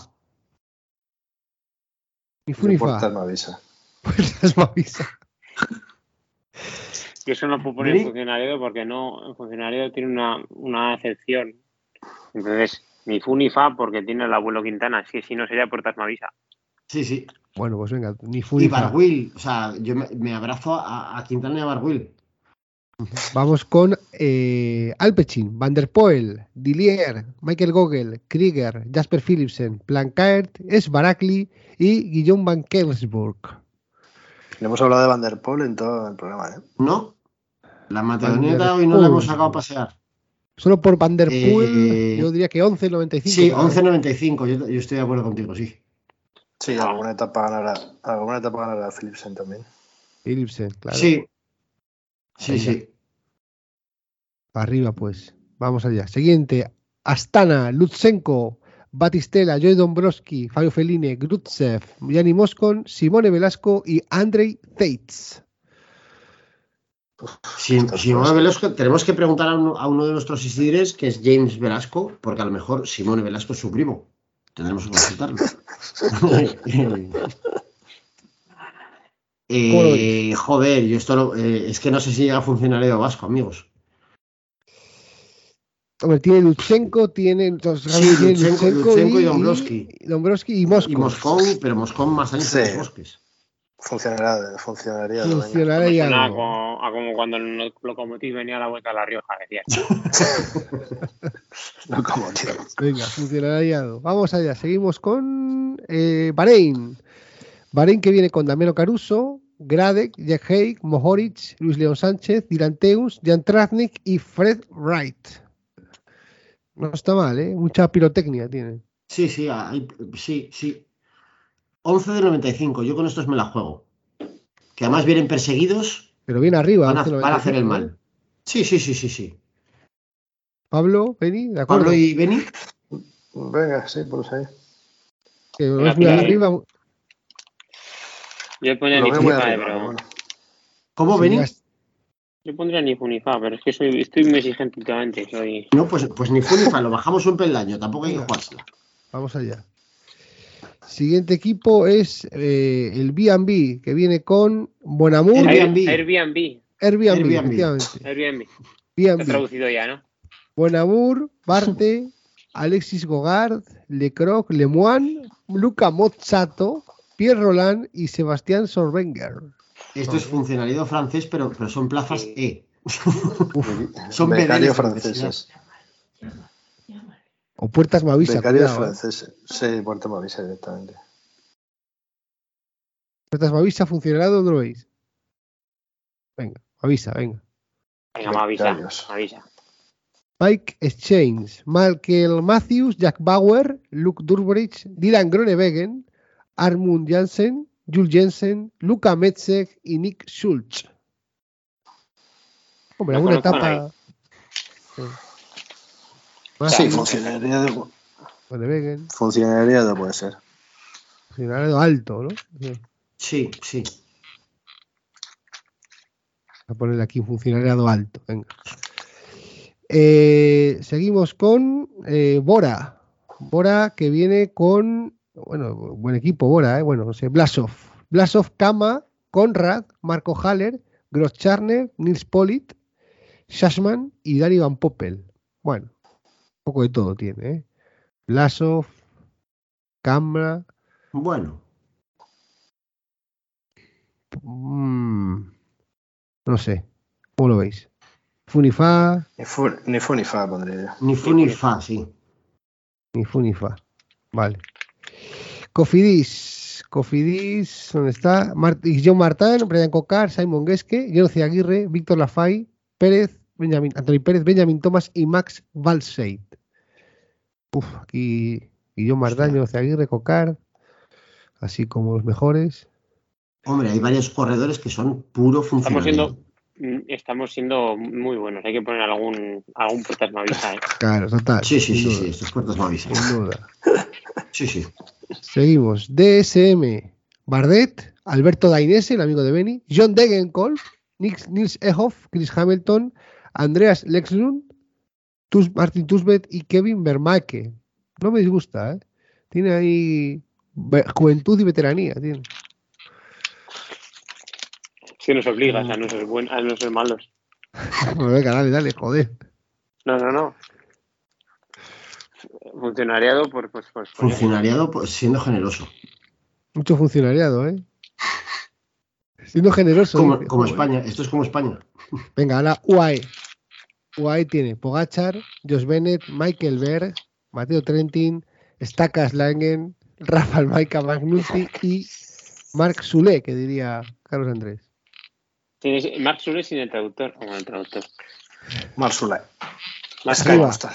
Ni fu ni fa. Portas me avisa. Puertas Mavisa. Yo eso no puedo poner en funcionario porque no, el funcionario tiene una, una excepción. Entonces, ni fu ni fa porque tiene el abuelo Quintana. Si, si no sería Puertas Mavisa. Sí, sí. Bueno, pues venga, ni fu Y ni fa. Barwill, o sea, yo me, me abrazo a, a Quintana y a Barwill. Vamos con eh, Alpecin, Van der Poel, Dillier, Michael Gogel, Krieger, Jasper Philipsen, Plankaert, Es Barakli y Guillaume Van Kelsburg. No hemos hablado de Van der Poel en todo el programa, ¿eh? ¿No? La matadoneta hoy no la hemos Poel. sacado a pasear. Solo por Van der Poel, Eh, yo diría que 11.95. Sí, ¿no? 11.95, yo, yo estoy de acuerdo contigo, sí. Sí, alguna etapa ganará, alguna etapa ganará Philipsen también. Philipsen, claro. Sí. Sí, Venga. sí. Arriba, pues. Vamos allá. Siguiente. Astana, Lutsenko, Batistela, Joy Dombrowski, Fabio Fellini, Grutsev, Yanni Moscon, Simone Velasco y Andrei Zeitz. Si, Simone Velasco, tenemos que preguntar a uno, a uno de nuestros seguidores, que es James Velasco, porque a lo mejor Simone Velasco es su primo. Tendremos que consultarlo. Eh, joder, yo esto lo- eh, es que no sé si llega a funcionar el vasco, amigos. Hombre, tiene Lutsenko, tiene, entonces, Sí, tiene Lutsenko- Lutsenko y Dombrowski. y Dombrowski y Moscon. Y Moscón, pero Moscón más años que Sí. los bosques. Funcionará, funcionaría. algo. como, a como cuando el Locomotiv venía a la vuelta a La Rioja, decía. No como tío. Venga, funcionará ya algo. Vamos allá, seguimos con eh, Bahrein. Bahrein que viene con Damiano Caruso, Gradek, Jack Haig, Mohoric, Luis León Sánchez, Dylan Teus, Jan Traznik y Fred Wright. No está mal, ¿eh? Mucha pirotecnia tiene. Sí, sí, hay- sí, sí. 11 de 95, yo con estos me la juego. Que además vienen perseguidos, Pero viene arriba. van a, 11.95, van a hacer el ¿eh? mal. Sí, sí, sí, sí, sí. Pablo, Beni, ¿de acuerdo? Pablo y Beni, Venga, sí, pues ahí. Que lo Venga, ves muy arriba. Yo Lo Funifa, arriba, pero. pero bueno. ¿cómo Beni? ya- Yo pondría ni Funifa, pero es que soy, estoy muy exigente últimamente. Soy. No, pues, pues ni fu ni fa, lo bajamos un peldaño, tampoco hay que jugársela. Vamos allá. Siguiente equipo es eh, el B&B, que viene con Bonamur, Airbnb. Airbnb. Airbnb, Airbnb. efectivamente. Airbnb. Está B&B. traducido ya, ¿no? Bonamur, Barte, Alexis Gogard, Lecroc, Lemoine, Luca Mozzato, Pierre Roland y Sebastián Sorbenger. Esto es funcionariado francés, pero, pero son plazas Sí. E. Son Becarios franceses. O Puertas Mavisa. Becarios ¿eh? franceses. Sí, Puerto Mavisa directamente. Puertas Mavisa funcionará donde lo veis. Venga, avisa, venga. Venga, me avisa. Becarios. me avisa. Mike Exchange, Michael Matthews, Jack Bauer, Luke Durbridge, Dylan Gronewegen, Armund Jansen, Jules Jensen, Luca Metzek y Nick Schultz. Hombre, alguna etapa. Sí. Sí, Gronewegen, funcionariado puede ser. funcionario alto, ¿no? Sí. Sí, sí. Voy a poner aquí funcionariado alto. Venga. Eh, seguimos con eh, Bora. Bora que viene con. Bueno, buen equipo, Bora, ¿eh? Bueno, no sé, Blasov. Blasov, Kama, Conrad, Marco Haller, Gross Charner, Nils Polit, Shashman y Dani Van Poppel. Bueno, un poco de todo tiene, ¿eh? Blasov, Kama. Bueno, mm, no sé. ¿Cómo lo veis? Funifa, Ni fu ni, fu ni fa pondría yo. ni fu ni fa, sí. Ni fu ni fa. Vale. Cofidis. Cofidis, ¿dónde está? Mart John Martán, Brian Cocar, Simon Guesque, Jonathan Aguirre, Víctor Lafay, Pérez, Benjamin, Antonio Pérez, Benjamin Thomas y Max Valseid. Uf, aquí Guillón Martán, Jonathan Aguirre, Cocar, así como los mejores. Hombre, hay varios corredores que son puro Estamos siendo, mm, estamos siendo muy buenos. Hay que poner algún, algún puertas me avisa, ¿eh? Claro, total. Sí, sí, sí, sí, estos puertos me avisan. sin duda. Sí, sí. Seguimos. DSM. Bardet, Alberto Dainese, el amigo de Benny, John Degenkolb, Nils, Nils Ehoff, Chris Hamilton, Andreas Lexlund, Tus, Martin Tusbet y Kevin Vermaeke. No me disgusta, ¿eh? Tiene ahí ve- juventud y veteranía. Tiene. Que nos obligas a no ser, buen, a no ser malos. Venga, dale, dale, joder. No, no, no. Funcionariado por. Pues, pues, por- Funcionariado pues, siendo generoso. Mucho funcionariado, ¿eh? Siendo generoso. Como. España, esto es como España. Venga, ahora UAE. UAE tiene Pogachar, Josh Bennett, Michael Berg, Mateo Trentin, Stakas Langen, Rafael Maika Magnuti y Marc Sule, que diría Carlos Andrés. Tienes Mark Sule sin el traductor. O con el traductor. Mark Sky. Postal.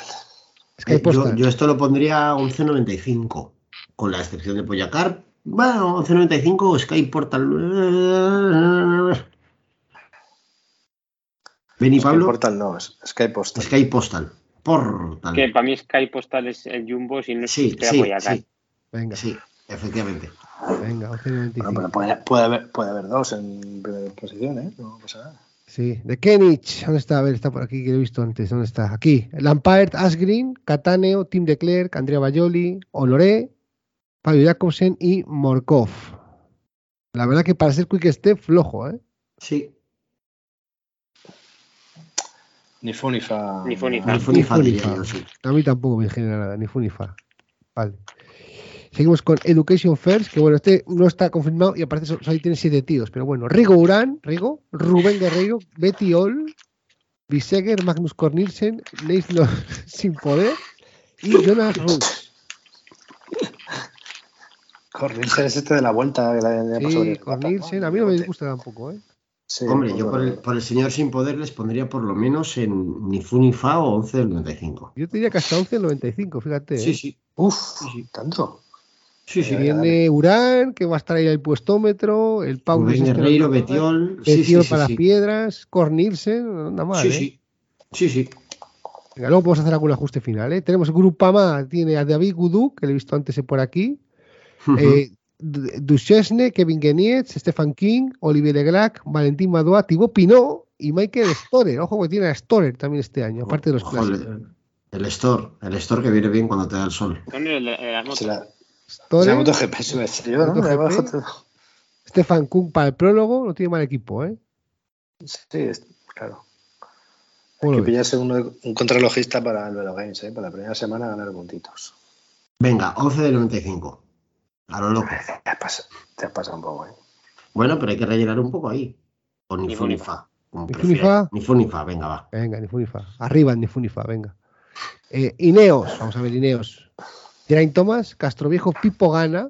Sky Eh, yo, Postal. yo esto lo pondría a 11.95, con la excepción de Poyacar. Bueno, 11.95, Sky Portal. Ven y Sky Pablo, Portal no, es Sky Postal. Sky Postal. Portal. Que para mí Sky Postal es el Jumbo si no Sí, sí, Boyacá. sí, Venga, sí, efectivamente. Venga, Bueno, 11.95. pero puede, puede haber, puede haber dos en primera posición, ¿eh? No pasa nada. Sí, de Kenich. ¿Dónde está? A ver, está por aquí, que lo he visto antes. ¿Dónde está? Aquí. Lampard, Asgreen, Cataneo, Tim de Klerk, Andrea Bajoli, Honoré, Fabio Jacobsen y Morkov. La verdad que para ser Quick Step, flojo, ¿eh? Sí, Ni fu ni fa. Ni fu ni fa. ni fu ni fa, Ni fu ni diría fa. yo, sí. A mí tampoco me genera nada, ni fu ni fa. Vale. Seguimos con Education First, que bueno, este no está confirmado y aparte so- ahí tiene siete tíos, pero bueno, Rigo Urán, Rigo, Rubén Guerreiro, Betty Ol, Biseger, Magnus Cornilsen, Leislo Sin Poder y Jonas Ruth. Cornelsen es este de la vuelta que la pasó por Sí, Cornilsen, a mí no me gusta tampoco, ¿eh? Sí, Hombre, yo por el, por el señor sin poder les pondría por lo menos en ni fu ni fa o 11 del 95. Yo te diría que hasta 11.95, fíjate. Sí, ¿eh? sí. Uf, sí. tanto. Sí, Sí. Viene Urán, que va a estar ahí al puestómetro, el Pau Rubén Guerreiro, Betiol. Sí, sí, Betiol sí, para las sí. piedras, Cornilsen, no anda mal, Sí, ¿eh? sí. Sí, sí. Venga, luego podemos hacer algún ajuste final. ¿eh? Tenemos Grupama, tiene a David Gudú, que le he visto antes por aquí. eh, D- Duchesne, Kevin Genietz, Stefan King, Olivier Leglac, Valentín Madoa, Thibaut Pinot y Michael Storer. Ojo que tiene a Storer también este año, aparte de los clásicos. el store, el store que viene bien cuando te da el sol. El las motos. Se la, se Storer, la MotoGP yo, ¿no? MotoGP. Stefan Kung para el prólogo, no tiene mal equipo, ¿eh? Sí, es- claro. ¿Cómo Hay que ves? pillarse uno- un contralogista para el Velo Games, ¿eh? Para la primera semana ganar puntitos. Venga, 11 del 95. A lo loco. Te has pasado, te has pasado un poco, ¿eh? Bueno, pero hay que rellenar un poco ahí. O ni Ni fu fu ni ni fa. como Ni fu ni prefieras. fa. Ni fu ni fa, venga, va. Venga, ni Funifa. Arriba, ni Funifa, venga. Eh, Ineos, vamos a ver, Ineos. Geraint Thomas, Castroviejo, Pipo Gana,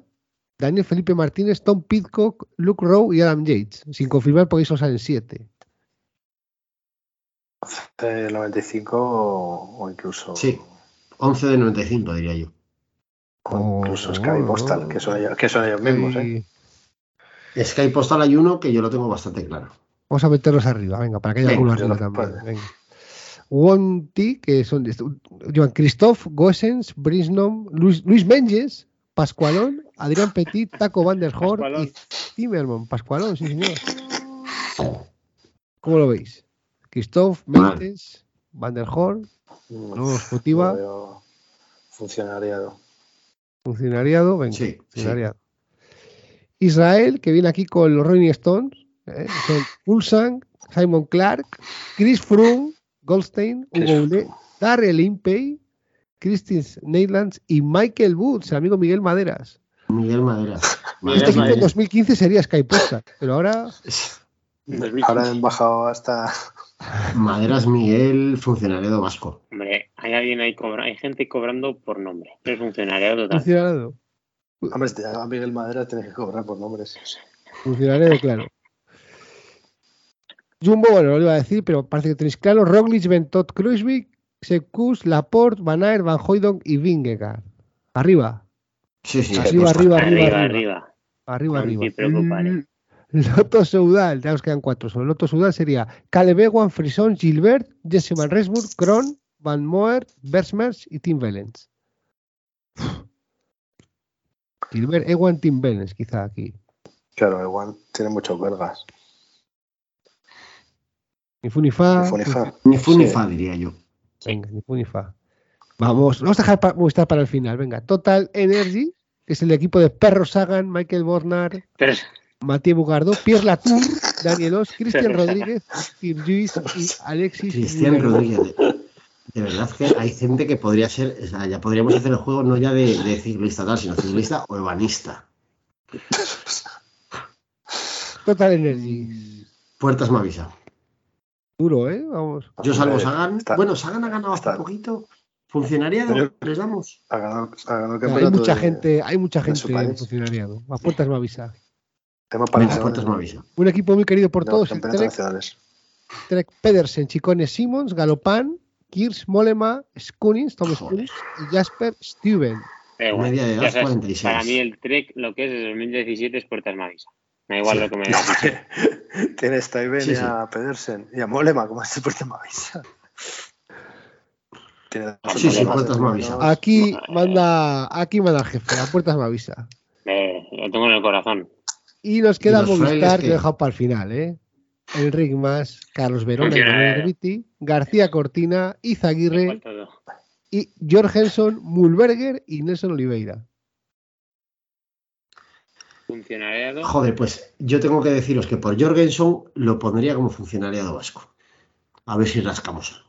Daniel Felipe Martínez, Tom Pitcock, Luke Rowe y Adam Yates. Sin confirmar porque solo salen siete. El 95 o, o incluso. Sí. 11 del 95, diría yo. o incluso Oh, Sky oh, Postal, que son ellos, que son ellos mismos, ¿eh? Y Sky Postal hay uno que yo lo tengo bastante claro. Vamos a meterlos arriba, venga, para que haya Venga, alguno yo arriba también. pues. Venga. Wonti, que son llevan Christoph, Gossens, Brisnom, Luis, Luis Menges, Pascualón, Adrián Petit, Taco Van der y Zimmerman. Pascualón, sí, señor. ¿Cómo lo veis? Christoph, Mal. Mendes, Van der lo veo Funcionariado. funcionariado, venga, Sí, sí. funcionariado. Israel, que viene aquí con los Rolling Stones, ¿eh? son Ulsan, Simon Clark, Chris Froome, Goldstein, Hugo Ule, Darrell Impey, Christine Neylands y Michael Woods, el amigo Miguel Maderas. Miguel Madera. Miguel Este equipo en Maderas. 2015 sería Sky Posta, pero ahora Ahora han bajado hasta. Maderas Miguel, funcionario vasco. Hombre, hay alguien ahí cobra, hay gente cobrando por nombre. Es funcionario total. funcionariado. Hombre, si te llama Miguel Madera, tienes que cobrar por nombres. Funcionariado, claro. Jumbo, bueno, no lo iba a decir, pero parece que tenéis claro. Roglic, Bentot, Kruiswijk, Sekus, Laporte, Van Aert, Van Hooydonk y Vingegaard. Arriba, Sí, sí. arriba, arriba, arriba, Arriba, arriba. arriba. Arriba, No arriba. te preocupes. Loto Soudal, ya nos quedan cuatro. Solo Loto Soudal sería Caleb Ewan, Frison, Gilbert, Jesse Van Resburg, Kron, Van Moer, Bersmers y Tim Vellens. Gilbert, Ewan, Tim Vellens, quizá aquí. Claro, igual tiene muchos belgas. Ni fu ni fa. Ni fu ni fa. Ni fu ni Sí. fa, diría yo. Venga, ni fu ni fa. Vamos, vamos a dejar pa- Movistar para el final. Venga, Total Energy, que es el equipo de Perro Sagan, Michael Bornar, Pero Mathieu Bugardó, Pierre Latour, Daniel Os, Cristian Rodríguez, Steve y Alexis. Cristian. Rodríguez. De, verdad que hay gente que podría ser, o sea, ya podríamos hacer el juego no ya de, de ciclista tal, sino ciclista o ebanista. Total Energy. Puertas me avisa. Duro, ¿eh? Vamos. Yo salvo Sagan. está- bueno, Sagan ha ganado hace está- poquito. Funcionariado, Pero- les damos. Ha ganado, ha ganado el hay campeonato mucha de- gente, hay mucha gente en funcionariado. A puertas me avisa. Tema para Venga, el- puertas me avisa. Un equipo muy querido por de todos, el Trek, nacionales. Trek Pedersen, Chicones Simons, Galopán, Kirsch, Molema, Skunins, Tom. Skunins y Jasper Steven. da igual. Media de edad, Ya sabes, 46. Para mí el Trek lo que es desde 2017 es Puertas Mavisa. Da igual lo que me digas. Tiene a Stuyven Sí, y sí. a Pedersen y a Molema, como este por tema avisa. Tiene Sí, sí, puertas me. Aquí manda, aquí manda el jefe, a puertas me avisa. Eh, lo tengo en el corazón. Y nos queda Movistar, que he dejado para el final, ¿eh? Enrique Más, Carlos Verona, Manuel eh. García Cortina, Izaguirre y Jorgensen, Mulberger y Nelson Oliveira. Funcionariado. Joder, pues yo tengo que deciros que por Jorgensen lo pondría como funcionariado vasco. A ver si rascamos.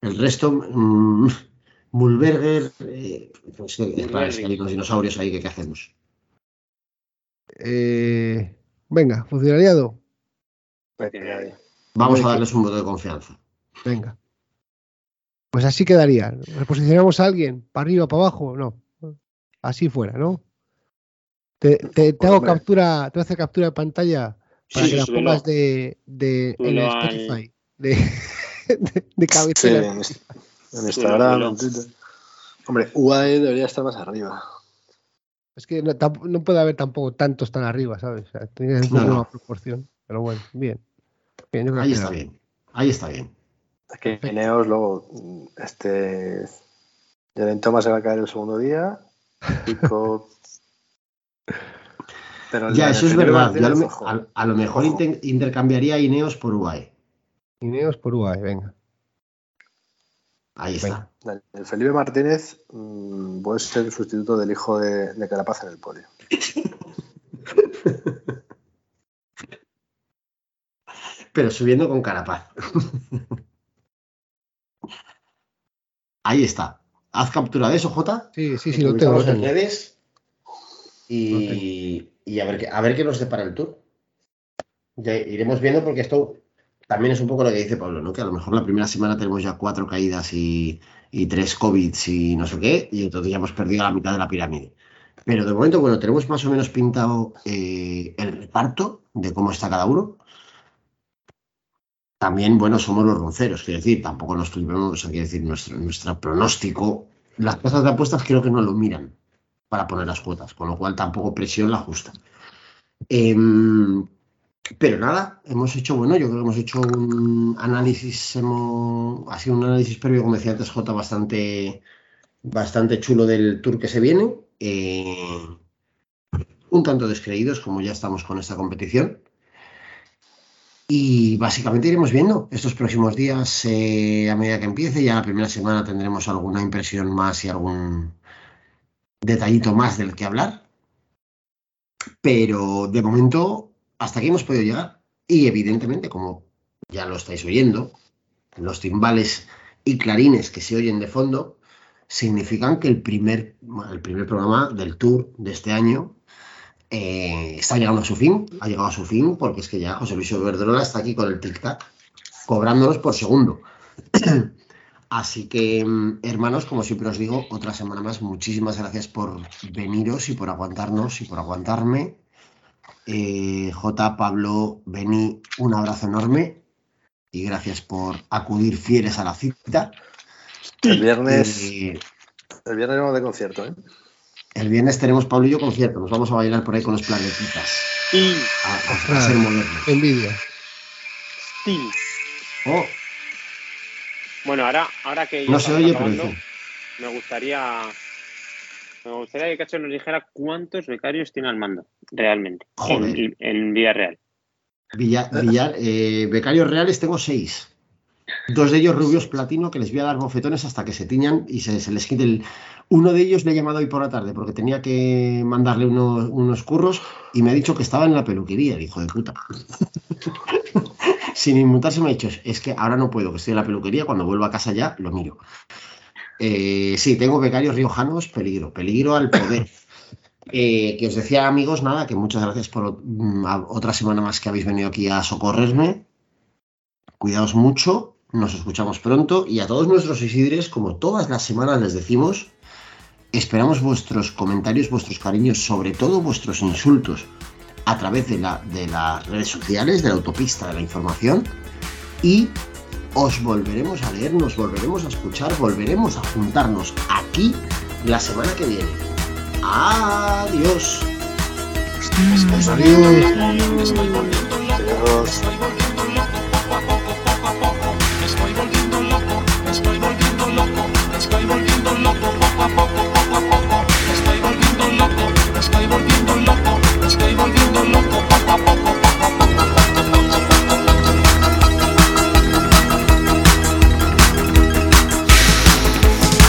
El resto, mm, Mulberger, eh, pues, eh, claro, es que hay unos dinosaurios ahí que qué hacemos. Eh, venga, funcionariado. Funcionario. Vamos a darles un voto de confianza. Venga. Pues así quedaría. ¿Reposicionamos a alguien? ¿Para arriba, para abajo? No. Así fuera, ¿no? Te, te- te hago Hombre. captura, te voy a hacer captura de pantalla para Sí, que la pongas de, de en Spotify. De, de, de Sí, cabecera. en, est- en Instagram, en Twitter. Hombre, UAE debería estar más arriba. Es que no, puede haber tampoco tantos tan arriba, ¿sabes? O sea, tiene que una proporción. Pero bueno, bien. Bien, yo creo Ahí que está bien. Ahí está bien. Es que Ineos luego, este. Geraint Thomas se va a caer el segundo día. Pico. Pero Ya, eso es verdad. Yo a, lo, a- a mejor inter- intercambiaría a Ineos por UAE. Ineos por UAE, venga. Ahí está. El Felipe Martínez mm, puede ser el sustituto del hijo de, de Carapaz en el podio. Pero subiendo con Carapaz. Ahí está. Haz captura de eso, Jota. Sí, sí, sí, lo tengo. lo Publicamos en tengo. redes y, y a, ver qué, a ver qué nos depara el tour. Iremos viendo porque esto también es un poco lo que dice Pablo, ¿no? Que a lo mejor la primera semana tenemos ya cuatro caídas y, y tres COVID y no sé qué, y entonces ya hemos perdido la mitad de la pirámide. Pero de momento, bueno, tenemos más o menos pintado eh, el reparto de cómo está cada uno. También, bueno, somos los ronceros, quiero decir, tampoco nos tuvimos, o sea, quiero decir, nuestro, nuestro pronóstico, las casas de apuestas creo que no lo miran para poner las cuotas, con lo cual tampoco presión la justa. Em, pero nada, hemos hecho, bueno, yo creo que hemos hecho un análisis, hemos, ha sido un análisis previo, como decía antes J, bastante, bastante chulo del tour que se viene. eh, un tanto descreídos, como ya estamos con esta competición. Y básicamente iremos viendo estos próximos días eh, a medida que empiece. Ya la primera semana tendremos alguna impresión más y algún detallito más del que hablar. Pero de momento, hasta aquí hemos podido llegar. Y evidentemente, como ya lo estáis oyendo, los timbales y clarines que se oyen de fondo significan que el primer, el primer programa del tour de este año eh, está llegando a su fin, ha llegado a su fin, porque es que ya José Luis Verdrola está aquí con el tic-tac, cobrándonos por segundo. Así que, mm, hermanos, como siempre os digo, otra semana más, muchísimas gracias por veniros y por aguantarnos y por aguantarme. Eh, J, Pablo, Beni, un abrazo enorme y gracias por acudir fieles a la cita. El viernes, Eh, el viernes vamos de concierto, ¿eh? el viernes tenemos Pablo y yo concierto, nos vamos a bailar por ahí con los planetitas, Y a, a- a ser modernos. Envidia. Steel. Oh, Bueno, ahora, ahora que no se oye, pero acabando, dice. me gustaría me gustaría que Cacho nos dijera cuántos becarios tiene al mando realmente Joder. en, en vida real. Villa- Villar, eh, becarios reales tengo seis. Dos de ellos rubios platino que les voy a dar bofetones hasta que se tiñan y se, se les quite el. Uno de ellos le he llamado hoy por la tarde porque tenía que mandarle unos, unos curros y me ha dicho que estaba en la peluquería, el hijo de puta. Sin inmutarse me ha dicho, es que ahora no puedo, que estoy en la peluquería, cuando vuelva a casa ya lo miro. Eh, sí, tengo becarios riojanos, peligro, peligro al poder. Eh, que os decía, amigos, nada, que muchas gracias por mm, otra semana más que habéis venido aquí a socorrerme. Cuidaos mucho, nos escuchamos pronto y a todos nuestros Isidres, como todas las semanas les decimos, esperamos vuestros comentarios, vuestros cariños, sobre todo vuestros insultos a través de, la, de las redes sociales, de la autopista de la información y os volveremos a leer, nos volveremos a escuchar, volveremos a juntarnos aquí la semana que viene. Adiós. Adiós. Adiós.